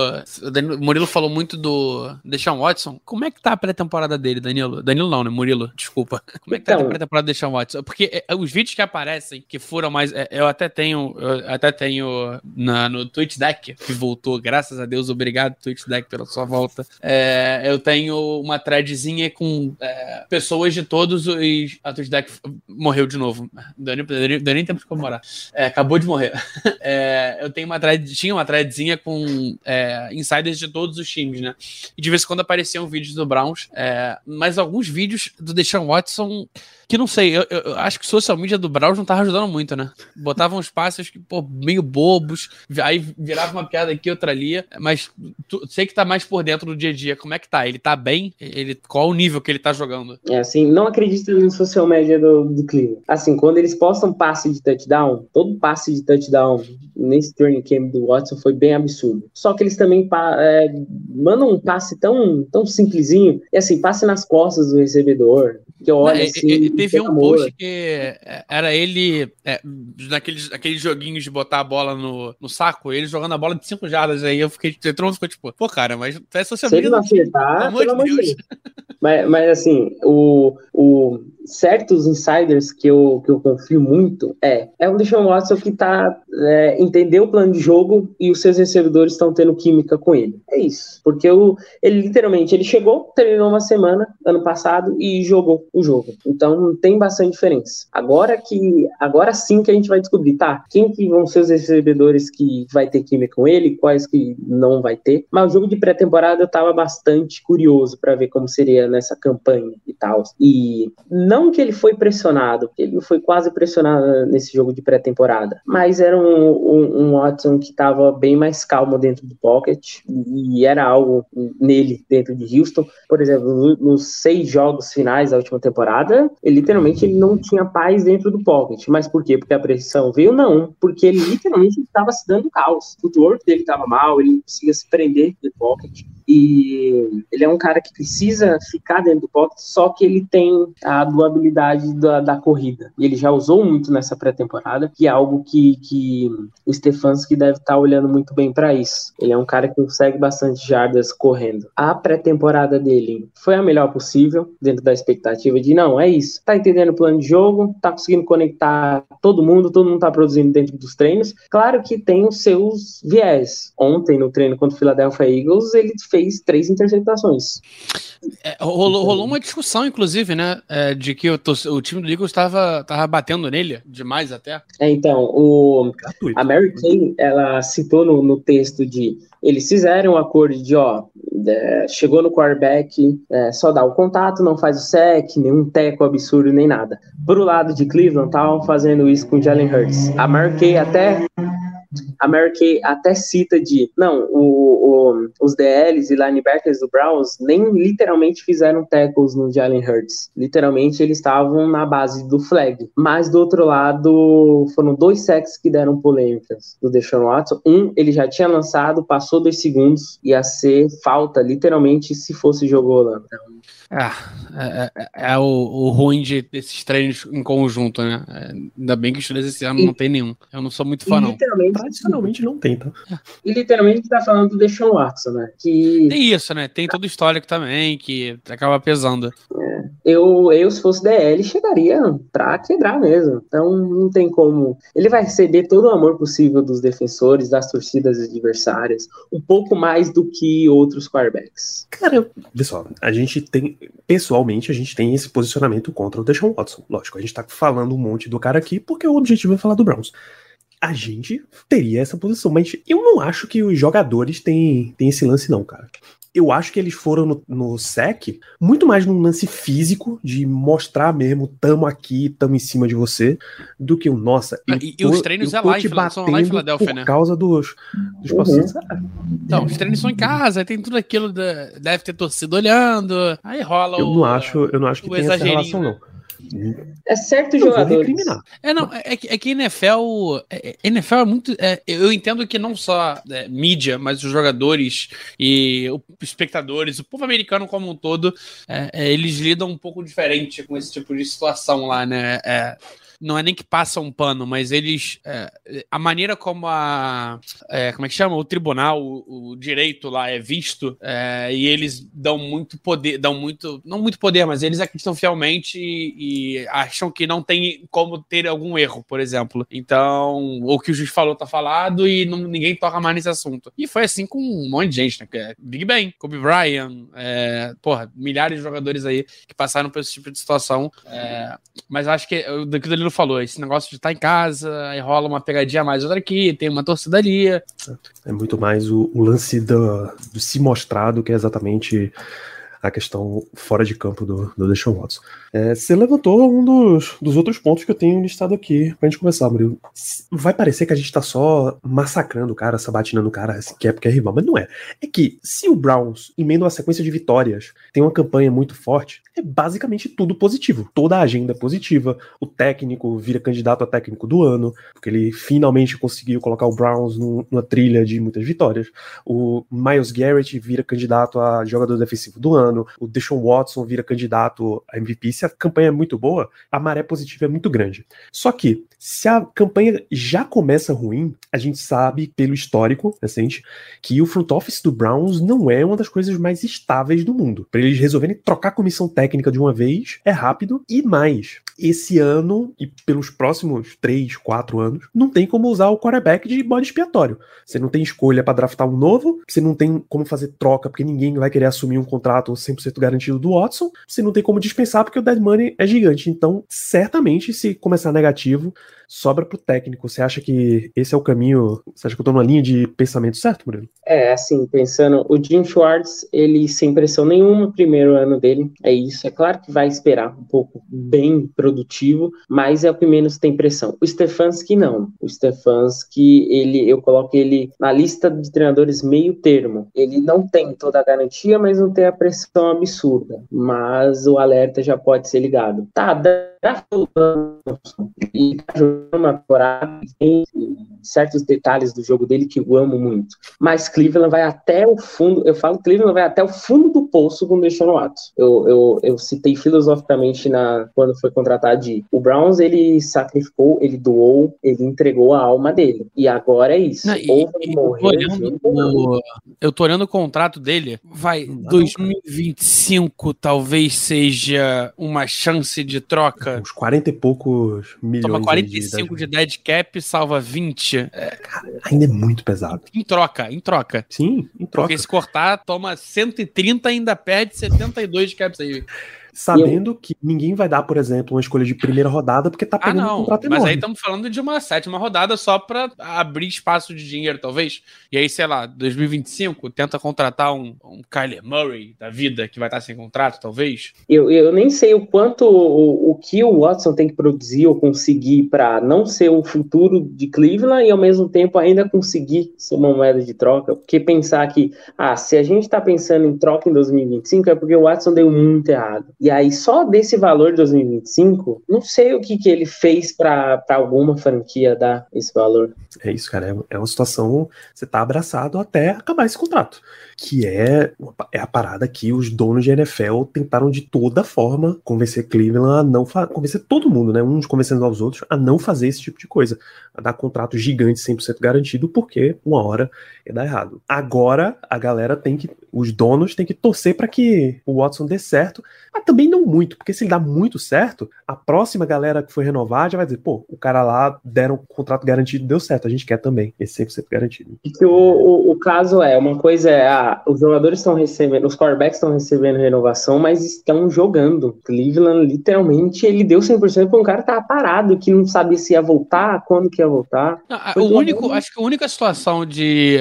O Murilo falou muito do Deshaun Watson. Como é que tá a pré-temporada dele, Danilo? Danilo não, né? Murilo, desculpa. Como é que tá então, a pré-temporada do Deshaun Watson? Porque é, os vídeos que aparecem, que foram mais. É, eu até tenho. Eu até tenho na, no Twitch Deck, que voltou, graças a Deus, obrigado, Twitch Deck, pela sua volta. É, eu tenho uma threadzinha com é, pessoas de todos os. A Twitch Deck morreu de novo. Deu nem, deu nem tempo de comemorar. É, acabou de morrer. É, eu tenho uma thread, tinha uma threadzinha com é, insiders de todos os times, né? E de vez em quando apareciam vídeos do Browns, é, mas alguns vídeos do Deshaun Watson que não sei, eu, eu, acho que social media do Browns não tava ajudando muito, né? Botavam uns passos que, pô, meio bobos, aí virava uma piada aqui, outra ali, mas tu, sei que tá mais por dentro do dia a dia. Como é que tá? Ele tá bem? Ele, qual o nível que ele tá jogando? É, assim, não acredito no social media do, do Cleveland. Assim, quando eles postam passe de touchdown, todo passe de touchdown nesse training camp do Watson foi bem absurdo. Só que eles também é, mandam um passe tão, tão simplesinho, e assim, passe nas costas do recebedor, que olha não, assim, teve um post que é, era ele é, naqueles, aqueles joguinhos de botar a bola no, no saco, ele jogando a bola de 5 jardas aí, eu fiquei, o ficou tipo, pô, cara, mas é social media. Se ele não acertar, pelo amor de Deus. Mas, mas assim, o, o certos insiders que eu, que eu confio muito é é o Deshaun Watson que tá é, entendeu o plano de jogo e os seus recebedores estão tendo química com ele. É isso. Porque o, ele literalmente ele chegou, treinou uma semana ano passado e jogou o jogo. Então tem bastante diferença. Agora que agora sim que a gente vai descobrir, tá? Quem que vão ser os recebedores que vai ter química com ele, quais que não vai ter. Mas o jogo de pré-temporada eu tava bastante curioso para ver como seria nessa campanha e tal. E não que ele foi pressionado, ele foi quase pressionado nesse jogo de pré-temporada, mas era um, um, um Watson que estava bem mais calmo dentro do pocket e era algo nele dentro de Houston. Por exemplo, nos seis jogos finais da última temporada, ele literalmente ele não tinha paz dentro do pocket. Mas por quê? Porque a pressão veio? Não, porque ele literalmente estava se dando caos. O work dele estava mal, ele não conseguia se prender no pocket. E ele é um cara que precisa ficar dentro do pocket, só que ele tem a habilidade da, da corrida. E ele já usou muito nessa pré-temporada, que é algo que, que o Stefanski deve estar tá olhando muito bem para isso. Ele é um cara que consegue bastante jardas correndo. A pré-temporada dele foi a melhor possível, dentro da expectativa de não, é isso. Tá entendendo o plano de jogo, tá conseguindo conectar todo mundo, todo mundo tá produzindo dentro dos treinos. Claro que tem os seus viés. Ontem, no treino contra o Philadelphia Eagles, ele fez três interceptações. É, rolou, rolou, uma discussão, inclusive, né? É, de que o, o, time do Eagles estava tava batendo nele demais até. É, então, o, a Mary Kay, ela citou no, no texto de eles fizeram um acordo de, ó, é, chegou no quarterback, é, só dá o contato, não faz o sec, nenhum teco absurdo, nem nada. Pro lado de Cleveland, estavam fazendo isso com o Jalen Hurts. A Mary Kay até a Mary Kay até cita de, não, o, o, os DLs e linebackers do Browns nem literalmente fizeram tackles no Jalen Hurts. Literalmente eles estavam na base do flag. Mas do outro lado, foram dois sacks que deram polêmicas do Deshaun Watson. Um, ele já tinha lançado, passou dois segundos, ia ser falta, literalmente, se fosse jogo. Então, ah, é, é, é o, o, ruim de, desses treinos em conjunto, né? É, ainda bem que os três esse ano e, não tem nenhum. Eu não sou muito fã, não. Tradicionalmente não tem, tá? E literalmente tá falando do Deshaun Watson, né? Que... Tem isso, né? Tem todo o histórico também, que acaba pesando. É. Eu, eu, se fosse DL, chegaria pra quebrar mesmo. Então não tem como. Ele vai receber todo o amor possível dos defensores, das torcidas adversárias, um pouco mais do que outros quarterbacks. Cara, pessoal, a gente tem, pessoalmente, a gente tem esse posicionamento contra o Deshaun Watson. Lógico, a gente tá falando um monte do cara aqui porque o objetivo é falar do Browns. A gente teria essa posição, mas eu não acho que os jogadores têm, têm esse lance, não, cara eu acho que eles foram no, no SEC muito mais num lance físico, de mostrar mesmo, tamo aqui, tamo em cima de você, do que o nossa. E, e os treinos é lá, em, são lá em Filadélfia, por né? Por causa dos, dos uhum. pacientes. Então, os treinos são em casa, tem tudo aquilo, da, deve ter torcido olhando, aí rola eu o. Não acho, eu não acho que tem essa relação, não. É certo jogador. É, não, é, é que NFL. É, NFL é muito. É, eu entendo que não só é, mídia, mas os jogadores e os espectadores, o povo americano como um todo, é, é, eles lidam um pouco diferente com esse tipo de situação lá, né? Não é nem que passa um pano, mas eles. É, a maneira como a. É, como é que chama? O tribunal, o, o direito lá é visto, é, e eles dão muito poder, dão muito. Não muito poder, mas eles acreditam fielmente e, e, acham que não tem como ter algum erro, por exemplo. Então, o que o juiz falou tá falado e não, ninguém toca mais nesse assunto. E foi assim com um monte de gente, né? É Big Ben, Kobe Bryant, é, porra, milhares de jogadores aí que passaram por esse tipo de situação. É, mas acho que do que o Danilo falou, esse negócio de estar em casa, aí rola uma pegadinha mais outra aqui, tem uma torcida ali. É muito mais o, o lance do se mostrar do que é exatamente a questão fora de campo do, do Deshaun Watson. É, você levantou um dos, dos outros pontos que eu tenho listado aqui pra gente começar, Murilo. Vai parecer que a gente tá só massacrando o cara, sabatinando o cara, que é porque é rival, mas não é. É que se o Browns, em meio a uma sequência de vitórias, tem uma campanha muito forte, é basicamente tudo positivo. Toda a agenda é positiva. O técnico vira candidato a técnico do ano, porque ele finalmente conseguiu colocar o Browns numa trilha de muitas vitórias. O Miles Garrett vira candidato a jogador defensivo do ano. O Deshaun Watson vira candidato a MVP se a campanha é muito boa, a maré positiva é muito grande. Só que, se a campanha já começa ruim, a gente sabe, pelo histórico recente, que o front office do Browns não é uma das coisas mais estáveis do mundo. Para eles resolverem trocar a comissão técnica de uma vez, é rápido e mais. Esse ano e pelos próximos 3, 4 anos, não tem como usar o quarterback de bode expiatório. Você não tem escolha para draftar um novo, você não tem como fazer troca, porque ninguém vai querer assumir um contrato 100% garantido do Watson, você não tem como dispensar, porque o dead money é gigante. Então, certamente, se começar negativo, sobra pro técnico. Você acha que esse é o caminho? Você acha que eu tô numa linha de pensamento certo, Murilo? É, assim, pensando, o Jim Schwartz, ele sem pressão nenhuma, primeiro ano dele, é isso. É claro que vai esperar um pouco bem produtivo, mas é o que menos tem pressão. O Stefanski não. O Stefanski, ele, eu coloco ele na lista de treinadores meio termo. Ele não tem toda a garantia, mas não tem a pressão absurda. Mas o alerta já pode ser ligado. Tá, draftou e tá jogando uma temporada tem certos detalhes do jogo dele que eu amo muito. Mas Cleveland vai até o fundo, eu falo Cleveland vai até o fundo do poço com o Deshaun Watson. Eu, eu, eu citei filosoficamente na, quando foi contratado de o Browns, ele sacrificou, ele doou, ele entregou a alma dele. E agora é isso. Não, Ou e, morrer, eu, tô olhando, eu tô olhando o contrato dele, vai, 2025 talvez seja uma chance de troca Uns 40 e poucos milhões. Toma 45 de, de dead cap, salva 20. É, cara, ainda é muito pesado. Em troca, em troca. Sim, em troca. Porque se cortar, toma 130 ainda perde 72 de cap aí. Sabendo eu... que ninguém vai dar, por exemplo, uma escolha de primeira rodada porque tá ah, pegando ah, não. um contrato enorme. Mas aí estamos falando de uma sétima rodada só para abrir espaço de dinheiro, talvez. E aí, sei lá, 2025, tenta contratar um, um Kyler Murray da vida que vai estar sem contrato, talvez. Eu, eu nem sei o quanto o, o que o Watson tem que produzir ou conseguir para não ser o futuro de Cleveland e ao mesmo tempo ainda conseguir ser uma moeda de troca. Porque pensar que, ah, se a gente está pensando em troca em 2025 é porque o Watson deu muito errado. E aí, só desse valor de 2025, não sei o que, que ele fez para alguma franquia dar esse valor. É isso, cara. É, é uma situação. Você tá abraçado até acabar esse contrato. Que é, é a parada que os donos de NFL tentaram de toda forma convencer Cleveland a não convencer todo mundo, né? Uns convencendo aos outros a não fazer esse tipo de coisa. A dar contrato gigante 100% garantido, porque uma hora ia dar errado. Agora a galera tem que. Os donos têm que torcer para que o Watson dê certo, mas também não muito, porque se ele dá muito certo, a próxima galera que foi renovar já vai dizer, pô, o cara lá deram um contrato garantido, deu certo, a gente quer também, esse 100% garantido. O, o, o caso é, uma coisa é, os jogadores estão recebendo, os quarterbacks estão recebendo renovação, mas estão jogando. Cleveland, literalmente, ele deu 100% para um cara que tava parado, que não sabia se ia voltar, quando que ia voltar. Não, o único, acho que a única situação de,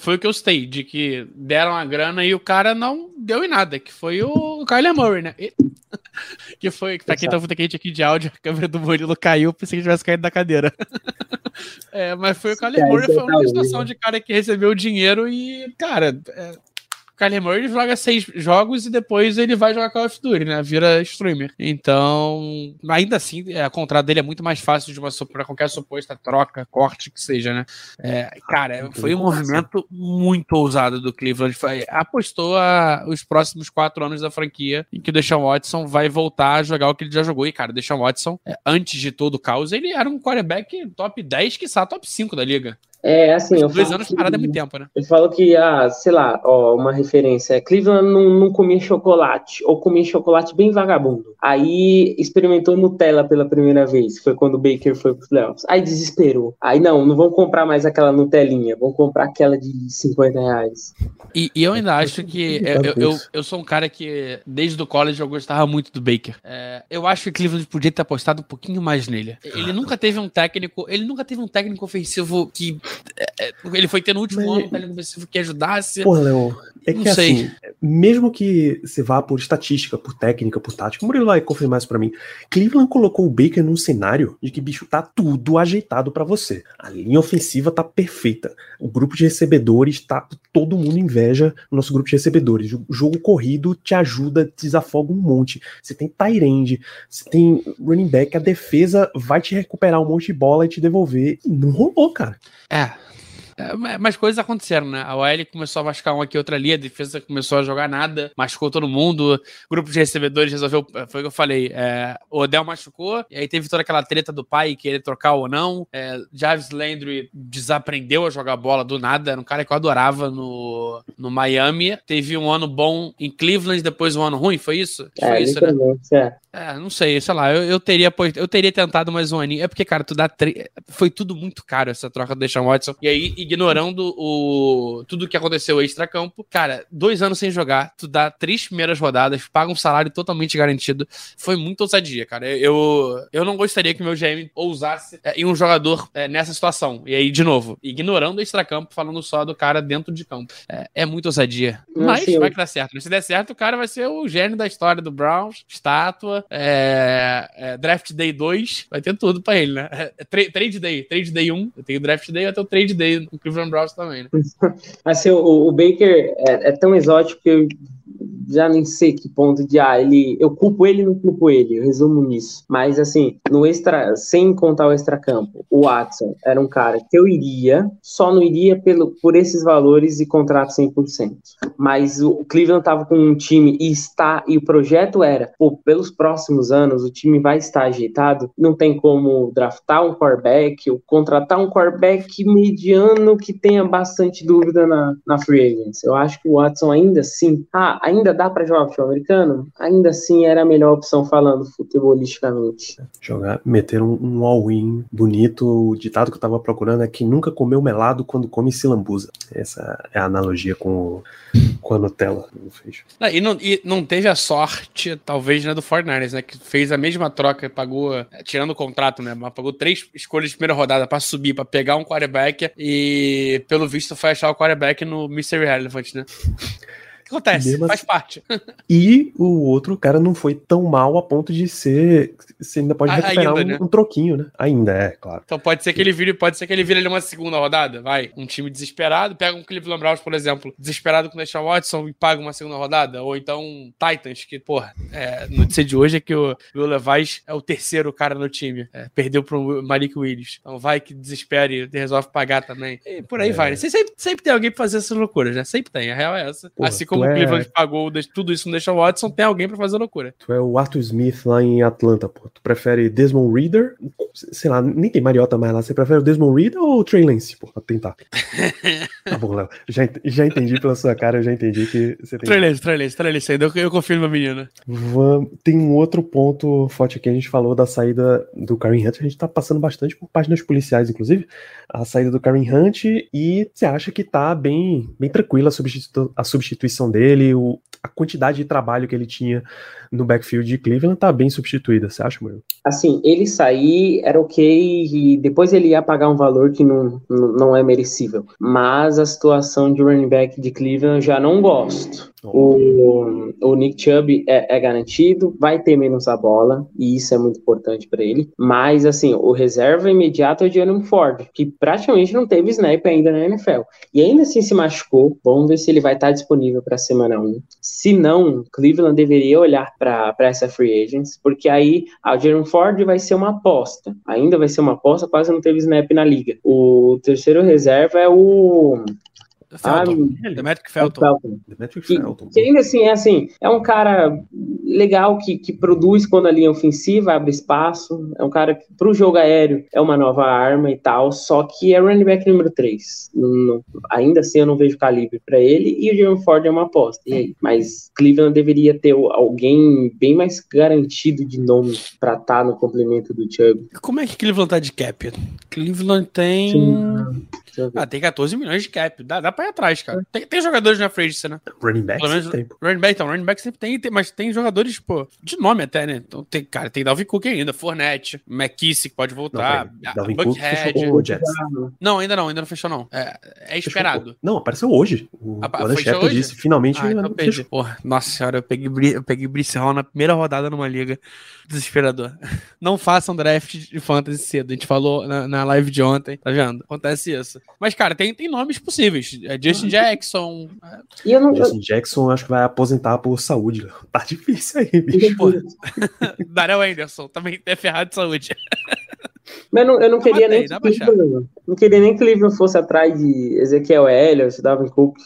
foi o que eu citei, de que deram a grana e o cara não deu em nada, que foi o Kyler Murray, né? que foi, pra quem tá muito quente aqui de áudio, a câmera do Murilo caiu, pensei que tivesse caído da cadeira. é, mas foi o Murray, foi uma situação de cara que recebeu o dinheiro e, cara, é, Kyler Murray joga seis jogos e depois ele vai jogar Call of Duty, né? Vira streamer. Então, ainda assim, é, a contrato dele é muito mais fácil de uma para qualquer suposta troca, corte que seja, né? É, cara, foi um movimento muito ousado do Cleveland. Foi, apostou a, os próximos quatro anos da franquia em que o Deshaun Watson vai voltar a jogar o que ele já jogou. E, cara, o Deshaun Watson, é, antes de todo o caos, ele era um quarterback top 10, que top 5 da liga. É, assim, eu Dois anos que, parada é muito tempo, né? Eu falo que, ah, sei lá, ó, uma referência. Cleveland não, não comia chocolate, ou comia chocolate bem vagabundo. Aí experimentou Nutella pela primeira vez, foi quando o Baker foi pros playoffs. Aí desesperou. Aí não, não vão comprar mais aquela Nutelinha, vão comprar aquela de 50 reais. E, e eu ainda acho que eu, eu, eu, eu, sou um cara que, desde o college, eu gostava muito do Baker. É, eu acho que Cleveland podia ter apostado um pouquinho mais nele. Ele nunca teve um técnico, ele nunca teve um técnico ofensivo que é, é, ele foi ter no último Mas... ano técnico ofensivo que ajudasse. Porra, Léo, é que assim, mesmo que você vá por estatística, por técnica, por tática, o Murilo vai confirmar isso pra mim. Cleveland colocou o Baker num cenário de que, bicho, tá tudo ajeitado para você. A linha ofensiva tá perfeita. O grupo de recebedores tá. Todo mundo inveja o nosso grupo de recebedores. O jogo corrido te ajuda, desafoga um monte. Você tem Tyrande, você tem running back, a defesa vai te recuperar um monte de bola e te devolver. Não rolou, cara. É, é, mas coisas aconteceram, né? A OL começou a machucar um aqui outra ali, a defesa começou a jogar nada, machucou todo mundo, o grupo de recebedores resolveu, foi o que eu falei, é, o Odell machucou, e aí teve toda aquela treta do pai querer trocar ou não, é, Jarvis Landry desaprendeu a jogar bola do nada, era um cara que eu adorava no, no Miami, teve um ano bom em Cleveland, depois um ano ruim, foi isso? É, foi isso, né? É. é. não sei, sei lá, eu, eu, teria, eu teria tentado mais um aninho, é porque, cara, tu dá foi tudo muito caro essa troca do Deshaun Watson, e aí ignorando o tudo que aconteceu extra-campo. Cara, dois anos sem jogar, tu dá três primeiras rodadas, paga um salário totalmente garantido. Foi muito ousadia, cara. Eu, eu não gostaria que meu GM ousasse é, em um jogador é, nessa situação. E aí, de novo, ignorando o extra-campo, falando só do cara dentro de campo. É, é muito ousadia. Mas vai que dá certo. Se der certo, o cara vai ser o gênio da história do Browns, estátua, é, é, Draft Day 2, vai ter tudo pra ele, né? É, trade Day, Trade Day 1, eu tenho Draft Day, eu tenho Trade Day no Cleveland Browns também, né? assim, o, o Baker é, é, tão exótico que eu já nem sei que ponto de ah, ele, eu culpo ele, não culpo ele, eu resumo nisso. Mas assim, no extra, sem contar o extra campo, o Watson era um cara que eu iria, só não iria pelo, por esses valores e contrato 100%. Mas o Cleveland tava com um time e está e o projeto era, pô, pelos próximos anos o time vai estar ajeitado, não tem como draftar um quarterback ou contratar um quarterback mediano que tenha bastante dúvida na, na free agents. Eu acho que o Watson ainda assim, ah, ainda dá para jogar futebol americano, ainda assim era a melhor opção falando futebolisticamente. Jogar, meter um, um all-in bonito. O ditado que eu tava procurando é que nunca comeu melado quando come silambuza. Essa é a analogia com, com a Nutella. Não, e, não, e não teve a sorte, talvez, né, do Fortnite, né? Que fez a mesma troca, pagou, é, tirando o contrato, né? Mas pagou três escolhas de primeira rodada para subir, para pegar um quarterback e, pelo visto, foi achar o quarterback no Mystery Relevant, né? Acontece, Mesmo faz assim. parte. E o outro cara não foi tão mal a ponto de ser. Você ainda pode recuperar ainda, um, né? um, troquinho, né? Ainda, é, claro. Então pode ser que ele vire, pode ser que ele vire ali uma segunda rodada, vai. Um time desesperado, pega um Cleveland Browns, por exemplo, desesperado com o Deshaun Watson e paga uma segunda rodada. Ou então Titans, que, porra, é, notícia de hoje é que o Will Levis é o terceiro cara no time. É, perdeu pro Malik Willis. Então vai que desespere e resolve pagar também. E por aí é. vai. Né? Sempre, sempre tem alguém pra fazer essas loucuras, né? Sempre tem. A real é essa. Porra, assim como como o Cleveland é... pagou tudo isso não deixa o Watson, tem alguém para fazer loucura. Tu é o Arthur Smith lá em Atlanta, pô. Tu prefere Desmond Reader? Sei lá, nem tem Mariota mais lá. Você prefere o Desmond Reader ou o Trey Lance, pô, pra tentar? tá bom, Léo. Já, já entendi pela sua cara, eu já entendi que você tem. Trey Lance, Trey Lance, Trey Lance. Eu, eu confio numa menina. Tem um outro ponto forte aqui. A gente falou da saída do Karen Hunt. A gente tá passando bastante por páginas policiais, inclusive. A saída do Karen Hunt. E você acha que tá bem, bem tranquila a, substitu a substituição dele, o, a quantidade de trabalho que ele tinha no backfield de Cleveland tá bem substituída, você acha, Murilo? Assim, ele sair era ok, e depois ele ia pagar um valor que não, não é merecível. Mas a situação de running back de Cleveland já não gosto. O, o Nick Chubb é, é, garantido, vai ter menos a bola, e isso é muito importante para ele. Mas, assim, o reserva imediato é o Jalen Ford, que praticamente não teve snap ainda na NFL. E ainda assim se machucou. Vamos ver se ele vai estar disponível para semana 1. Se não, Cleveland deveria olhar para essa free agents, porque aí a Jalen Ford vai ser uma aposta. Ainda vai ser uma aposta, quase não teve snap na liga. O terceiro reserva é o Felton. Ah, Demetric Felton. Felton. Demetric Felton. Que, que, ainda assim, é assim, é um cara legal que, que produz quando a linha ofensiva abre espaço, é um cara que pro jogo aéreo é uma nova arma e tal, só que é running back número 3. Não, ainda assim eu não vejo calibre para ele e o Jerome Ford é uma aposta. E aí? Mas Cleveland deveria ter alguém bem mais garantido de nome para estar tá no complemento do Chubb. Como é que Cleveland tá de cap? Cleveland tem Sim. Ah, tem 14 milhões de cap. Dá, dá pra ir atrás, cara. Tem, tem jogadores na frente, né? Running back menos, tem. Running back, então, running back sempre tem, tem, mas tem jogadores, pô, de nome até, né? Então tem, cara, tem Dalvin Cook ainda, Fournette, McKissick pode voltar. Não, Dalvin Cook fechou o Jets. Não, ainda não, ainda não fechou, não. É, é esperado. Fechou, não, apareceu hoje. O Adam disse, finalmente. Ah, então Porra, nossa senhora, eu peguei, eu peguei Brice Hall na primeira rodada numa liga. Desesperador. Não façam draft de fantasy cedo. A gente falou na, na live de ontem, tá vendo? Acontece isso. Mas, cara, tem, tem nomes possíveis. É Justin Jackson. É... Não... Justin Jackson acho que vai aposentar por saúde. Tá difícil aí, bicho. Darrell Anderson também é ferrado de saúde. Mas não, eu não queria nem que Cleveland, não queria nem que Cleveland fosse atrás de Ezequiel Elliott, Davin Cook,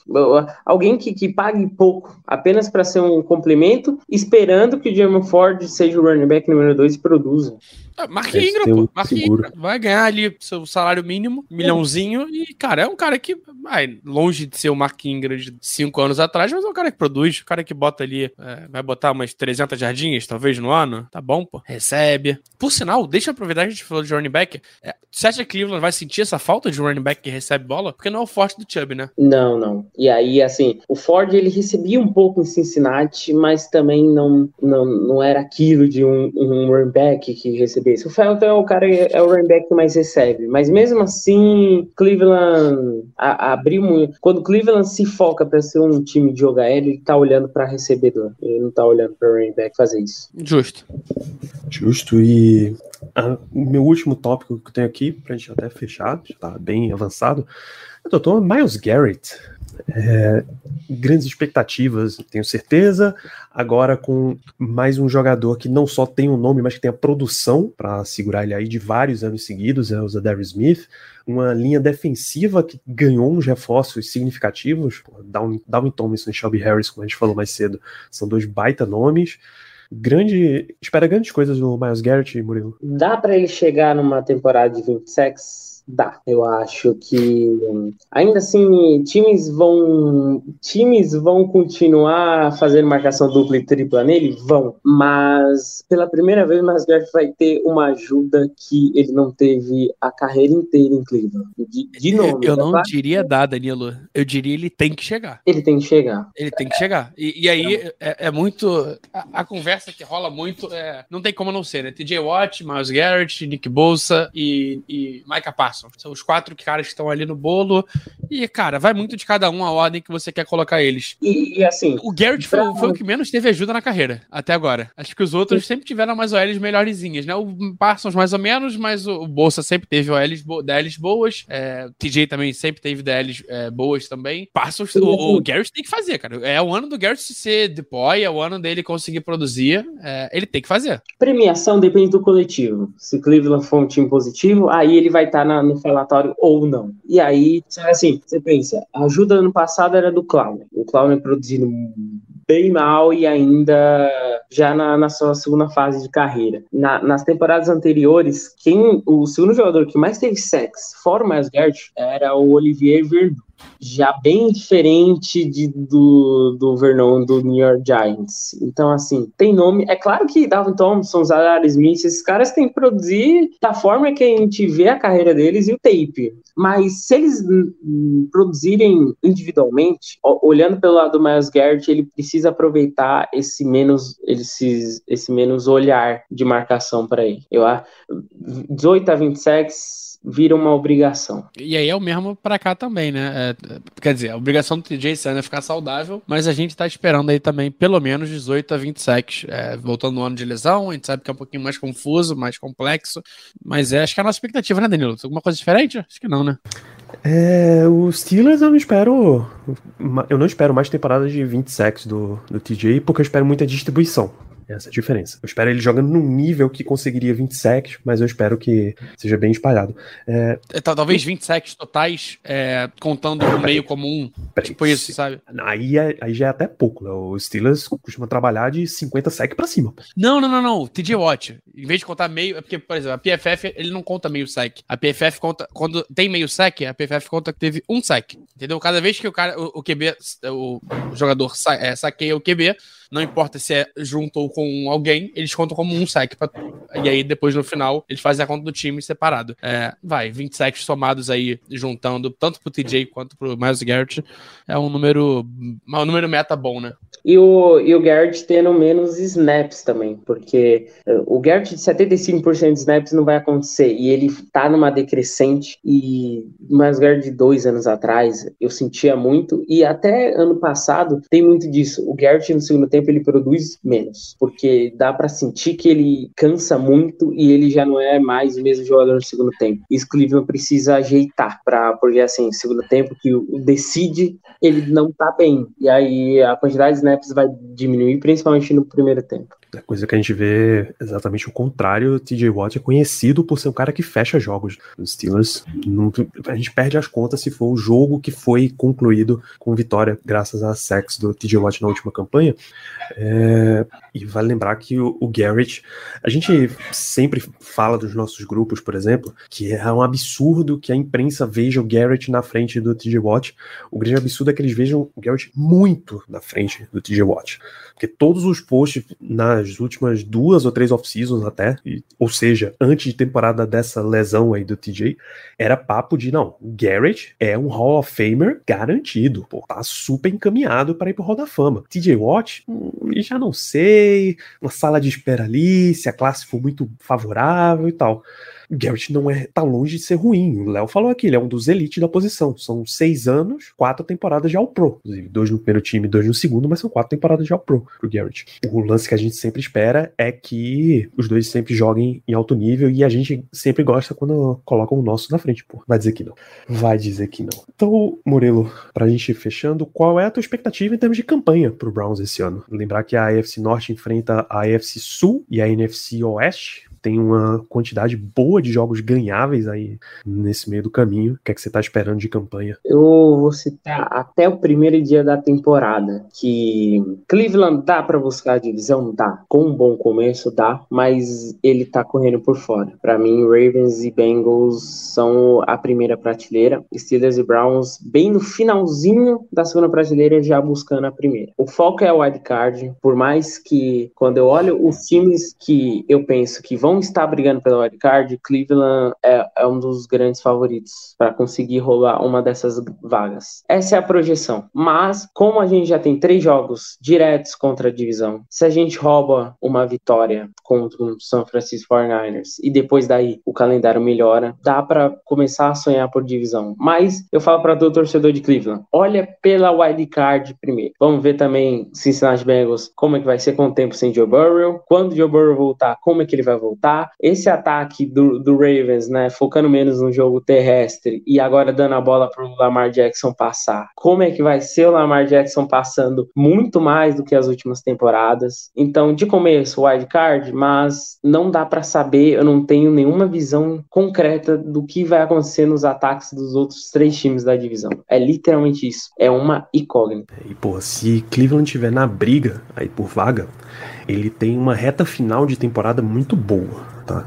alguém que, que pague pouco, apenas para ser um complemento, esperando que o Jeremy Ford seja o running back número 2 e produza. Ah, Mark Ingram, pô. Mark Ingram. Vai ganhar ali seu salário mínimo, milhãozinho. E, cara, é um cara que vai longe de ser o Mark Ingram de cinco anos atrás, mas é um cara que produz, um cara que bota ali, é, vai botar umas 300 jardinhas, talvez, no ano. Tá bom, pô. Recebe. Por sinal, deixa eu aproveitar que a gente falou de running back. É, você acha que Cleveland vai sentir essa falta de running back que recebe bola? Porque não é o forte do Chubb, né? Não, não. E aí, assim, o Ford, ele recebia um pouco em Cincinnati, mas também não, não, não era aquilo de um, um running back que recebia o Felton é o cara, é o running back que mais recebe. Mas mesmo assim, Cleveland abriu muito. Quando Cleveland se foca para ser um time de jogo aéreo, ele tá olhando para recebedor. Ele não tá olhando para running back fazer isso. Justo. Justo. E o meu último tópico que eu tenho aqui, pra gente até fechar, já tá bem avançado, doutor Miles Garrett. É, grandes expectativas, tenho certeza. Agora com mais um jogador que não só tem o um nome, mas que tem a produção para segurar ele aí de vários anos seguidos, é o Zadary Smith. Uma linha defensiva que ganhou uns reforços significativos. Down Thomas e Shelby Harris, como a gente falou mais cedo, são dois baita nomes grande. Espera grandes coisas do Miles Garrett, Murilo. Dá para ele chegar numa temporada de 26 Dá. Eu acho que ainda assim times vão times vão continuar fazendo marcação dupla e tripla nele, vão. Mas pela primeira vez, o Masgard vai ter uma ajuda que ele não teve a carreira inteira em Cleveland. De, de novo. Eu não claro? diria dar, Danilo. Eu diria ele tem que chegar. Ele tem que chegar. Ele tem que chegar. E, e aí é, é, muito a, a, conversa que rola muito. É, não tem como não ser, né? TJ Watt, Miles Garrett, Nick Bolsa e, e Micah Parsons. São os quatro caras que estão ali no bolo. E, cara, vai muito de cada um a ordem que você quer colocar eles. E, e assim. O Garrett foi, foi, o que menos teve ajuda na carreira, até agora. Acho que os outros sempre tiveram mais OLs melhorzinhas, né? O Parsons mais ou menos, mas o, Bolsa sempre teve OLs, bo DLs boas. É, TJ também sempre teve DLs é, boas também. Parsons, o, o, Garrett tem que fazer, cara. É o ano do Garrett ser deploy, é o ano dele conseguir produzir. É, ele tem que fazer. Premiação depende do coletivo. Se Cleveland for um time positivo, aí ele vai estar tá no falatório ou não. E aí, assim, você pensa, a ajuda ano passado era do Clown. O Clown é produzindo bem mal e ainda já na, na sua segunda fase de carreira. Na, nas temporadas anteriores, quem o segundo jogador que mais teve sexo, fora o Garrett, era o Olivier Verdun já bem diferente de, do, do Vernon do New York Giants. Então, assim, tem nome. É claro que Dalvin Thompson, Zadar Smith, esses caras têm que produzir da forma que a gente vê a carreira deles e o tape. Mas se eles produzirem individualmente, olhando pelo lado do Miles Garrett, ele precisa aproveitar esse menos, esse, esse menos olhar de marcação para ele. Eu acho 18 a 26 vira uma obrigação. E aí é o mesmo para cá também, né? É, quer dizer, a obrigação do TJ Sun é ficar saudável, mas a gente tá esperando aí também pelo menos 18 a 20 sacks. É, voltando no ano de lesão, a gente sabe que é um pouquinho mais confuso, mais complexo, mas é, acho que é a nossa expectativa, né, Danilo? Alguma coisa diferente? Acho que não, né? É, os Steelers eu não espero. Eu não espero mais temporadas de 20 sacks do, do TJ, porque eu espero muita distribuição. Essa é a diferença. Eu espero ele jogando num nível que conseguiria 20 sacks, mas eu espero que seja bem espalhado. É... é talvez 20 sacks totais, é, contando no meio comum. Tipo isso, sabe? Aí, é, aí já é até pouco. Né? O Steelers costuma trabalhar de 50 sacks pra cima. Não, não, não, não. TJ Watt. Em vez de contar meio. É porque, por exemplo, a PFF ele não conta meio sack. A PFF conta. Quando tem meio sack, a PFF conta que teve um sack. Entendeu? Cada vez que o cara, o, o QB, o, o jogador sa, é, saqueia o QB, não importa se é junto ou com alguém, eles contam como um sack. Pra... E aí, depois, no final, eles fazem a conta do time separado. É, vai, 20 sacks somados aí, juntando tanto pro TJ quanto pro Miles Garrett. É um número. Um número meta bom, né? E o, e o Garrett tendo menos snaps também, porque uh, o Garrett de 75% de snaps não vai acontecer, e ele tá numa decrescente, e mais Garrett de dois anos atrás, eu sentia muito, e até ano passado tem muito disso. O Garrett no segundo tempo ele produz menos, porque dá para sentir que ele cansa muito e ele já não é mais o mesmo jogador no segundo tempo. Isso Cleveland precisa ajeitar, pra, porque assim, segundo tempo que o decide, ele não tá bem, e aí a quantidade de snaps vai diminuir, principalmente no primeiro tempo. É coisa que a gente vê exatamente o contrário. O TJ Watt é conhecido por ser um cara que fecha jogos. Os Steelers, não, a gente perde as contas se for o jogo que foi concluído com vitória, graças a sex do TJ Watt na última campanha. É, e vale lembrar que o, o, Garrett, a gente sempre fala dos nossos grupos, por exemplo, que é um absurdo que a imprensa veja o Garrett na frente do TJ Watt. O grande absurdo é que eles vejam o Garrett muito na frente do TJ Watt. Porque todos os posts nas últimas duas ou três off-seasons até, e, ou seja, antes de temporada dessa lesão aí do TJ, era papo de não, Garrett é um Hall of Famer garantido, pô, tá super encaminhado para ir pro Hall da Fama. TJ Watt, hum, já não sei, uma sala de espera ali, se a classe for muito favorável e tal. Garrett não é tá longe de ser ruim. O Léo falou aqui, ele é um dos elites da posição. São seis anos, quatro temporadas de All-Pro. Inclusive, dois no primeiro time, dois no segundo, mas são quatro temporadas de All-Pro pro Garrett. O lance que a gente sempre espera é que os dois sempre joguem em alto nível e a gente sempre gosta quando colocam o nosso na frente, pô. Vai dizer que não. Vai dizer que não. Então, Murilo, pra gente ir fechando, qual é a tua expectativa em termos de campanha pro Browns esse ano? Lembrar que a AFC Norte enfrenta a AFC Sul e a NFC Oeste tem uma quantidade boa de jogos ganháveis aí nesse meio do caminho. O que é que você tá esperando de campanha? Eu vou citar até o primeiro dia da temporada, que Cleveland dá para buscar a divisão? Dá. Com um bom começo, dá, mas ele tá correndo por fora. Para mim, Ravens e Bengals são a primeira prateleira, Steelers e Browns bem no finalzinho da segunda prateleira já buscando a primeira. O foco é o wild card, por mais que quando eu olho os times que eu penso que vão estar brigando pela wild card, Cleveland é, é um dos grandes favoritos para conseguir roubar uma dessas vagas. Essa é a projeção. Mas como a gente já tem três jogos diretos contra a divisão, se a gente rouba uma vitória contra o San Francisco 49ers e depois daí o calendário melhora, dá para começar a sonhar por divisão. Mas eu falo para todo torcedor de Cleveland, olha pela wild card primeiro. Vamos ver também Cincinnati Bengals como é que vai ser com o tempo sem Joe Burrow, quando Joe Burrow voltar, como é que ele vai voltar. Esse ataque do, do Ravens, né, focando menos no jogo terrestre e agora dando a bola para o Lamar Jackson passar. Como é que vai ser o Lamar Jackson passando muito mais do que as últimas temporadas? Então, de começo, wild card, mas não dá para saber, eu não tenho nenhuma visão concreta do que vai acontecer nos ataques dos outros três times da divisão. É literalmente isso. É uma incógnita. E, pô, se Cleveland tiver na briga aí por vaga, ele tem uma reta final de temporada muito boa, tá?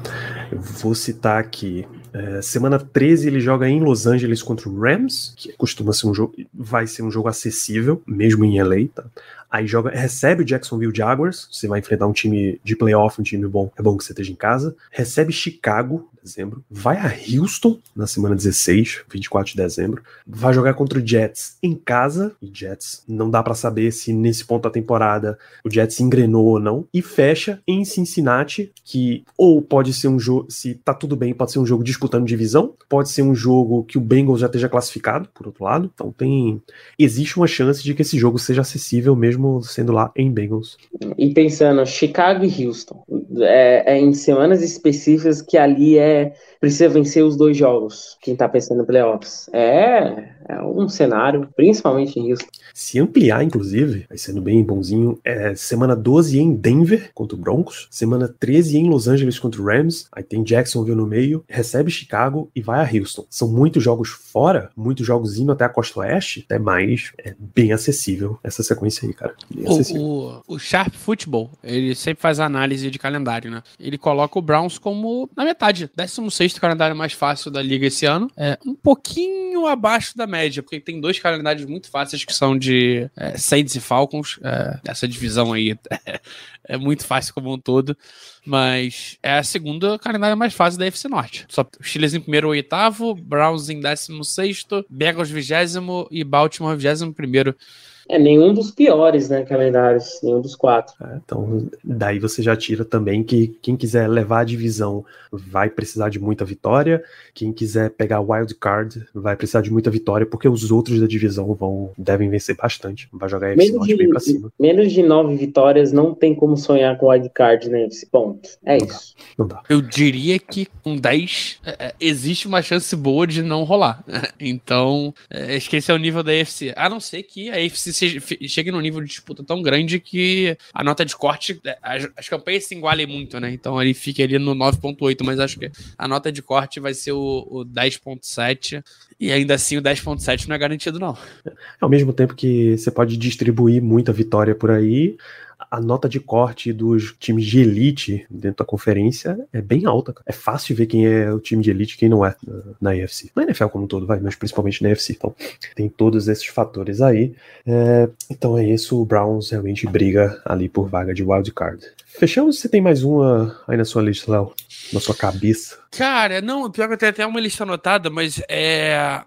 Eu vou citar aqui é, semana 13 ele joga em Los Angeles contra o Rams, que costuma ser um jogo, vai ser um jogo acessível, mesmo em LA, tá? Aí joga, recebe o Jacksonville Jaguars, você vai enfrentar um time de playoff, um time bom, é bom que você esteja em casa. Recebe Chicago, dezembro. Vai a Houston na semana 16, 24 de dezembro. Vai jogar contra o Jets em casa. E Jets não dá para saber se nesse ponto da temporada o Jets engrenou ou não. E fecha em Cincinnati, que ou pode ser um jogo, se tá tudo bem, pode ser um jogo disputando divisão, pode ser um jogo que o Bengals já esteja classificado, por outro lado. Então tem existe uma chance de que esse jogo seja acessível mesmo sendo lá em Bengals. E pensando, Chicago e Houston, é, é, em semanas específicas que ali é precisa vencer os dois jogos. Quem tá pensando em playoffs é, é um cenário, principalmente em Houston. Se ampliar, inclusive, vai sendo bem bonzinho, é semana 12 em Denver contra o Broncos, semana 13 em Los Angeles contra o Rams, aí tem Jacksonville no meio, recebe Chicago e vai a Houston. São muitos jogos fora, muitos jogos indo até a costa oeste, é mais é bem acessível essa sequência aí, cara. O, o, o, Sharp Football, ele sempre faz análise de calendário, né? Ele coloca o Browns como na metade, 16 calendário mais fácil da liga esse ano, é um pouquinho abaixo da média, porque tem dois calendários muito fáceis que são de é, Saints e Falcons, é, essa divisão aí é, é muito fácil como um todo, mas é a segunda calendário mais fácil da FC Norte. Só Chiles em primeiro oitavo, Browns em décimo sexto, Bengals vigésimo e Baltimore vigésimo primeiro. É nenhum dos piores, né, calendários, nenhum dos quatro. É, então, daí você já tira também que quem quiser levar a divisão vai precisar de muita vitória, quem quiser pegar wild card vai precisar de muita vitória, porque os outros da divisão vão devem vencer bastante. Vai jogar FC Norte bem pra cima. Menos de nove vitórias não tem como sonhar com wild card, né, esse ponto. É não isso. Dá, não dá. Eu diria que com 10 é, é, existe uma chance boa de não rolar. então, é, acho que esse é o nível da AFC. A não ser que a AFC chegue num nível de disputa tão grande que a nota de corte, é, as, as campanhas se igualem muito, né? Então ele fica ali no 9.8, mas acho que a nota de corte vai ser o, o 10.7 e ainda assim o 10.7 não é garantido não. Ao mesmo tempo que você pode distribuir muita vitória por aí, a nota de corte dos times de elite dentro da conferência é bem alta. Cara. É fácil ver quem é o time de elite e quem não é na, na. Na NFL como um todo, vai, mas principalmente na EFC. Então, tem todos esses fatores aí. É, então é isso, o Browns realmente briga ali por vaga de wild card. Fechamos? Você tem mais uma aí na sua lista, Léo? Na sua cabeça? Cara, não, pior que eu tenho até uma lista anotada, mas é.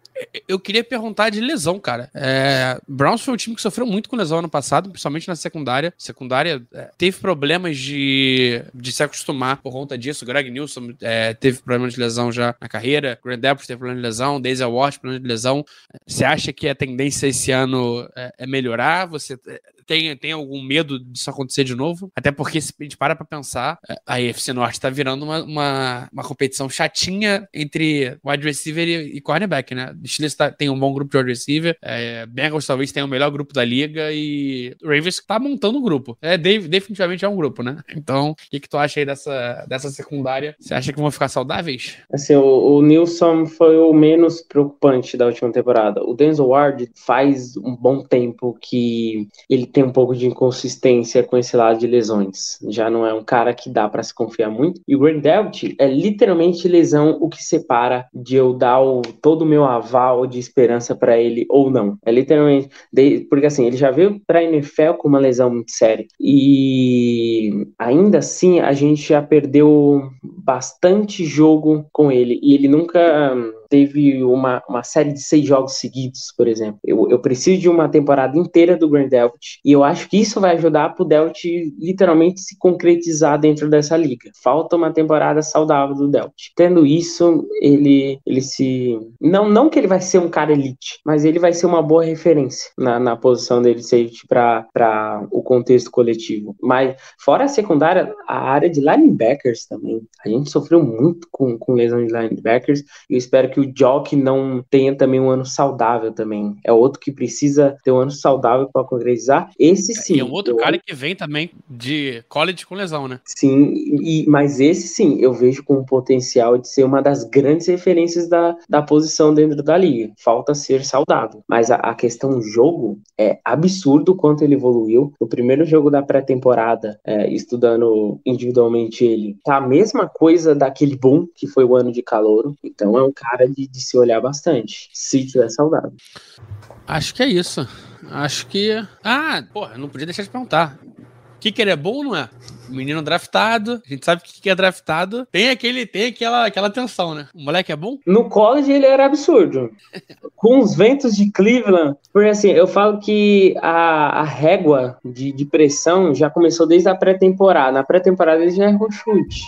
Eu queria perguntar de lesão, cara. É, Browns foi um time que sofreu muito com lesão ano passado, principalmente na secundária. Secundária é, teve problemas de, de se acostumar por conta disso. Greg Nilsson é, teve problemas de lesão já na carreira. Grant Delpit teve problema de lesão. Daisy Ward, problema de lesão. Você acha que a tendência esse ano é, é melhorar? Você tem, tem algum medo disso acontecer de novo. Até porque, se a gente para pra pensar, a AFC Norte tá virando uma, uma, uma competição chatinha entre wide receiver e, e cornerback, né? O Steelers tá, tem um bom grupo de wide receiver, é, Bengals talvez tenha o melhor grupo da liga e Ravens tá montando o grupo. É, definitivamente é um grupo, né? Então, o que, que tu acha aí dessa, dessa secundária? Você acha que vão ficar saudáveis? Assim, o, o Nilson foi o menos preocupante da última temporada. O Denzel Ward faz um bom tempo que ele tem um pouco de inconsistência com esse lado de lesões. Já não é um cara que dá para se confiar muito. E o Greg Delpit é literalmente lesão o que separa de eu dar o, todo o meu aval de esperança para ele ou não. É literalmente. Porque assim, ele já veio pra NFL com uma lesão muito séria. E ainda assim, a gente já perdeu bastante jogo com ele. E ele nunca teve uma, uma série de seis jogos seguidos, por exemplo. Eu, eu preciso de uma temporada inteira do Grand Delft e eu acho que isso vai ajudar para o Delft literalmente se concretizar dentro dessa liga. Falta uma temporada saudável do Delft. Tendo isso, ele, ele se. Não, não que ele vai ser um cara elite, mas ele vai ser uma boa referência na, na posição dele safety para o contexto coletivo. Mas, fora a secundária, a área de linebackers também. A gente sofreu muito com, com lesão de linebackers eu espero que o Jock não tenha também um ano saudável também. É outro que precisa ter um ano saudável para concretizar. Esse sim. E é um outro cara que vem também de college com lesão, né? Sim, e, mas esse sim, eu vejo com o potencial de ser uma das grandes referências da, da posição dentro da liga. Falta ser saudável. Mas a, a questão jogo é absurdo quanto ele evoluiu. O primeiro jogo da pré-temporada, é, estudando individualmente ele, tá a mesma coisa daquele boom que foi o ano de calor. Então é um cara de, de se olhar bastante, se tiver saudável. Acho que é isso. Acho que. Ah, porra, não podia deixar de perguntar. Kicker é bom ou não é? Menino draftado, a gente sabe que é draftado. Tem aquele, tem aquela, aquela tensão, né? O moleque é bom? No college ele era absurdo. Com os ventos de Cleveland, porque assim, eu falo que a, a régua de, de pressão já começou desde a pré-temporada. Na pré-temporada ele já errou chute.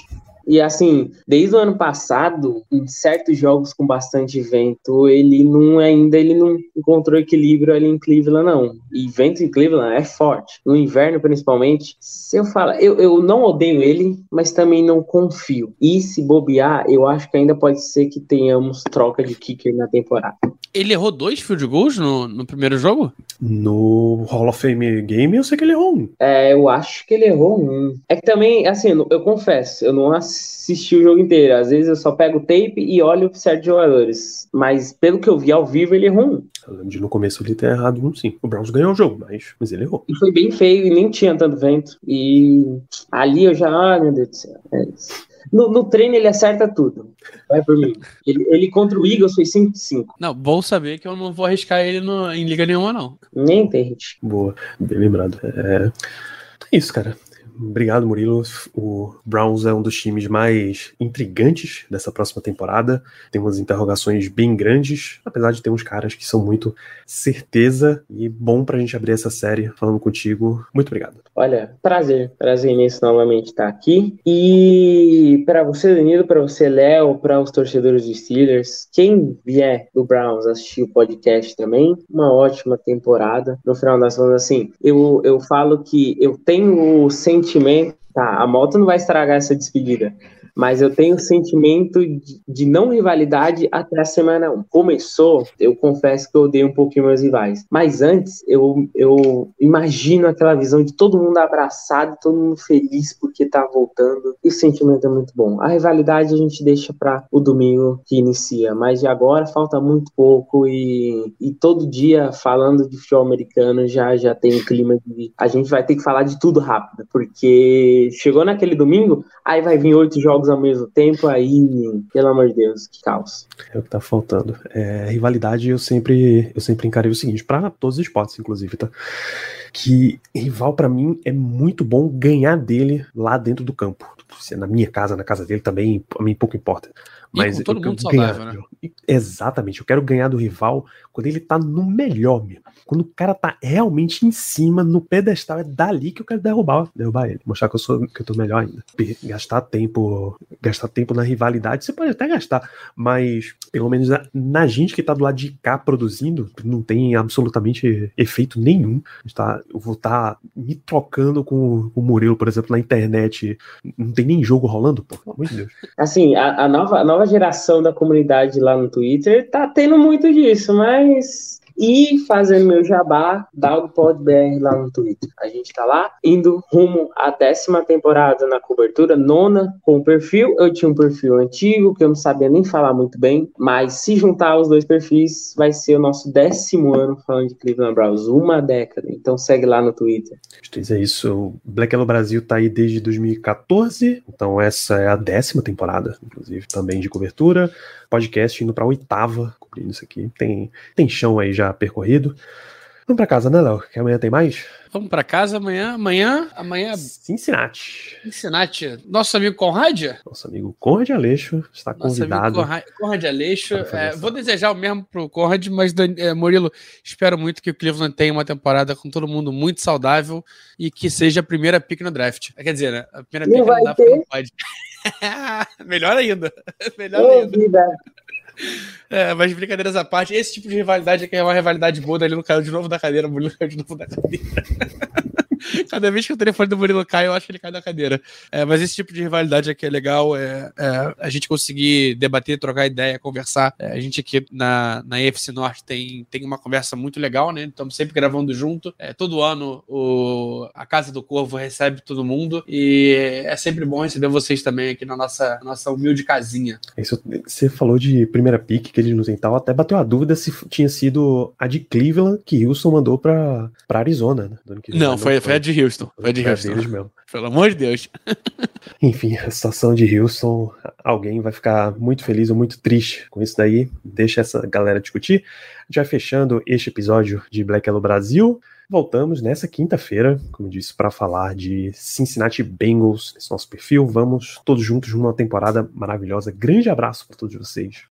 E assim, desde o ano passado, em certos jogos com bastante vento, ele não ainda ele não encontrou equilíbrio ali em Cleveland, não. E vento em Cleveland é forte. No inverno, principalmente, se eu falar, eu, eu não odeio ele, mas também não confio. E se bobear, eu acho que ainda pode ser que tenhamos troca de kicker na temporada. Ele errou dois field goals no, no primeiro jogo? No Hall of Fame Game, eu sei que ele errou um. É, eu acho que ele errou um. É que também, assim, eu confesso, eu não assisti o jogo inteiro. Às vezes eu só pego o tape e olho certos jogadores. Mas pelo que eu vi ao vivo, ele errou um. Eu lembro de no começo ele ter errado um, sim. O Browns ganhou o jogo, mas, mas ele errou. E foi bem feio e nem tinha tanto vento. E ali eu já, ah, meu Deus do céu. É isso. No, no, treino ele acerta tudo. Vai por mim. Ele, ele contra o Eagles foi 5 5 Não, bom saber que eu não vou arriscar ele no, em liga nenhuma, não. Nem tem hit. Boa, bem lembrado. É, é isso, cara. Obrigado, Murilo. O Browns é um dos times mais intrigantes dessa próxima temporada. Tem umas interrogações bem grandes, apesar de ter uns caras que são muito certeza. E bom pra gente abrir essa série falando contigo. Muito obrigado. Olha, prazer. Prazer imenso novamente estar aqui. E para você, Danilo, para você, Léo, para os torcedores dos Steelers, quem vier do Browns assistir o podcast também, uma ótima temporada. No final das contas, assim, eu, eu falo que eu tenho o sentimento. Tá, a moto não vai estragar essa despedida mas eu tenho o sentimento de, de, não rivalidade até a semana 1. Começou, eu confesso que eu odeio um pouquinho meus rivais, mas antes eu, eu imagino aquela visão de todo mundo abraçado, todo mundo feliz porque tá voltando, e o sentimento é muito bom. A rivalidade a gente deixa para o domingo que inicia, mas de agora falta muito pouco e, e todo dia falando de futebol americano já, já tem um clima de. A gente vai ter que falar de tudo rápido, porque chegou naquele domingo, aí vai vir oito jogos jogos ao mesmo tempo, aí, pelo amor de Deus, que caos. É o que tá faltando. É, rivalidade eu sempre, eu sempre encarei o seguinte, para todos os esportes, inclusive, tá? Que rival para mim é muito bom ganhar dele lá dentro do campo. Se é na minha casa, na casa dele também, a mim pouco importa. Mas todo mundo saudável, né? Exatamente, eu quero ganhar do rival quando ele tá no melhor mesmo. Quando o cara tá realmente em cima, no pedestal, é dali que eu quero derrubar, derrubar ele. Mostrar que eu sou que eu tô melhor ainda. Gastar tempo, gastar tempo na rivalidade, você pode até gastar, mas pelo menos na, na gente que tá do lado de cá produzindo, não tem absolutamente efeito nenhum. Tá, eu vou estar tá me trocando com, o Murilo, por exemplo, na internet. Não tem nem jogo rolando, pô, pelo amor de Deus. Assim, a, a nova, a nova geração da comunidade lá no Twitter tá tendo muito disso, mas e fazendo meu jabá, DalgPodBR lá no Twitter. A gente tá lá, indo rumo à décima temporada na cobertura, nona com o perfil. Eu tinha um perfil antigo que eu não sabia nem falar muito bem, mas se juntar os dois perfis, vai ser o nosso décimo ano falando de Cleveland Browns, uma década. Então segue lá no Twitter. É isso. Black Yellow Brasil tá aí desde 2014, então essa é a décima temporada, inclusive, também de cobertura podcast indo para a oitava, cobrindo isso aqui. Tem, tem chão aí já percorrido. Vamos para casa, né, Léo? Que amanhã tem mais? Vamos para casa amanhã. Amanhã, amanhã. Cincinnati. Cincinnati. Nosso amigo Conrad? Nosso amigo Conrad Aleixo está Nosso convidado. Conrad, Conrad Aleixo. É, vou desejar o mesmo pro Conrad, mas é, Murilo, espero muito que o Cleveland tenha uma temporada com todo mundo muito saudável e que seja a primeira pick no draft. Quer dizer, né? A primeira pick não dá não pode. Melhor ainda. Melhor ainda. Vida. É, mas brincadeiras à parte, esse tipo de rivalidade é que é uma rivalidade boa, ele não caiu de novo da cadeira, o caiu de novo da cadeira. Cada vez que o telefone do Murilo cai, eu acho que ele cai da cadeira. É, mas esse tipo de rivalidade aqui é legal, é, é a gente conseguir debater, trocar ideia, conversar. É, a gente aqui na, na EFC Norte tem, tem uma conversa muito legal, né? Estamos sempre gravando junto. É, todo ano o, a Casa do Corvo recebe todo mundo e é sempre bom receber vocês também aqui na nossa, nossa humilde casinha. Isso, você falou de primeira pick que eles nos tal, até bateu a dúvida se tinha sido a de Cleveland que Wilson mandou para Arizona. Né? Não, foi, foi a de Houston. Foi de Houston. Deles mesmo. Pelo amor de Deus. Enfim, a situação de Houston, alguém vai ficar muito feliz ou muito triste com isso daí. Deixa essa galera discutir. Já fechando este episódio de Black Yellow Brasil. Voltamos nessa quinta-feira, como disse, para falar de Cincinnati Bengals nesse nosso perfil. Vamos todos juntos numa temporada maravilhosa. Grande abraço para todos vocês.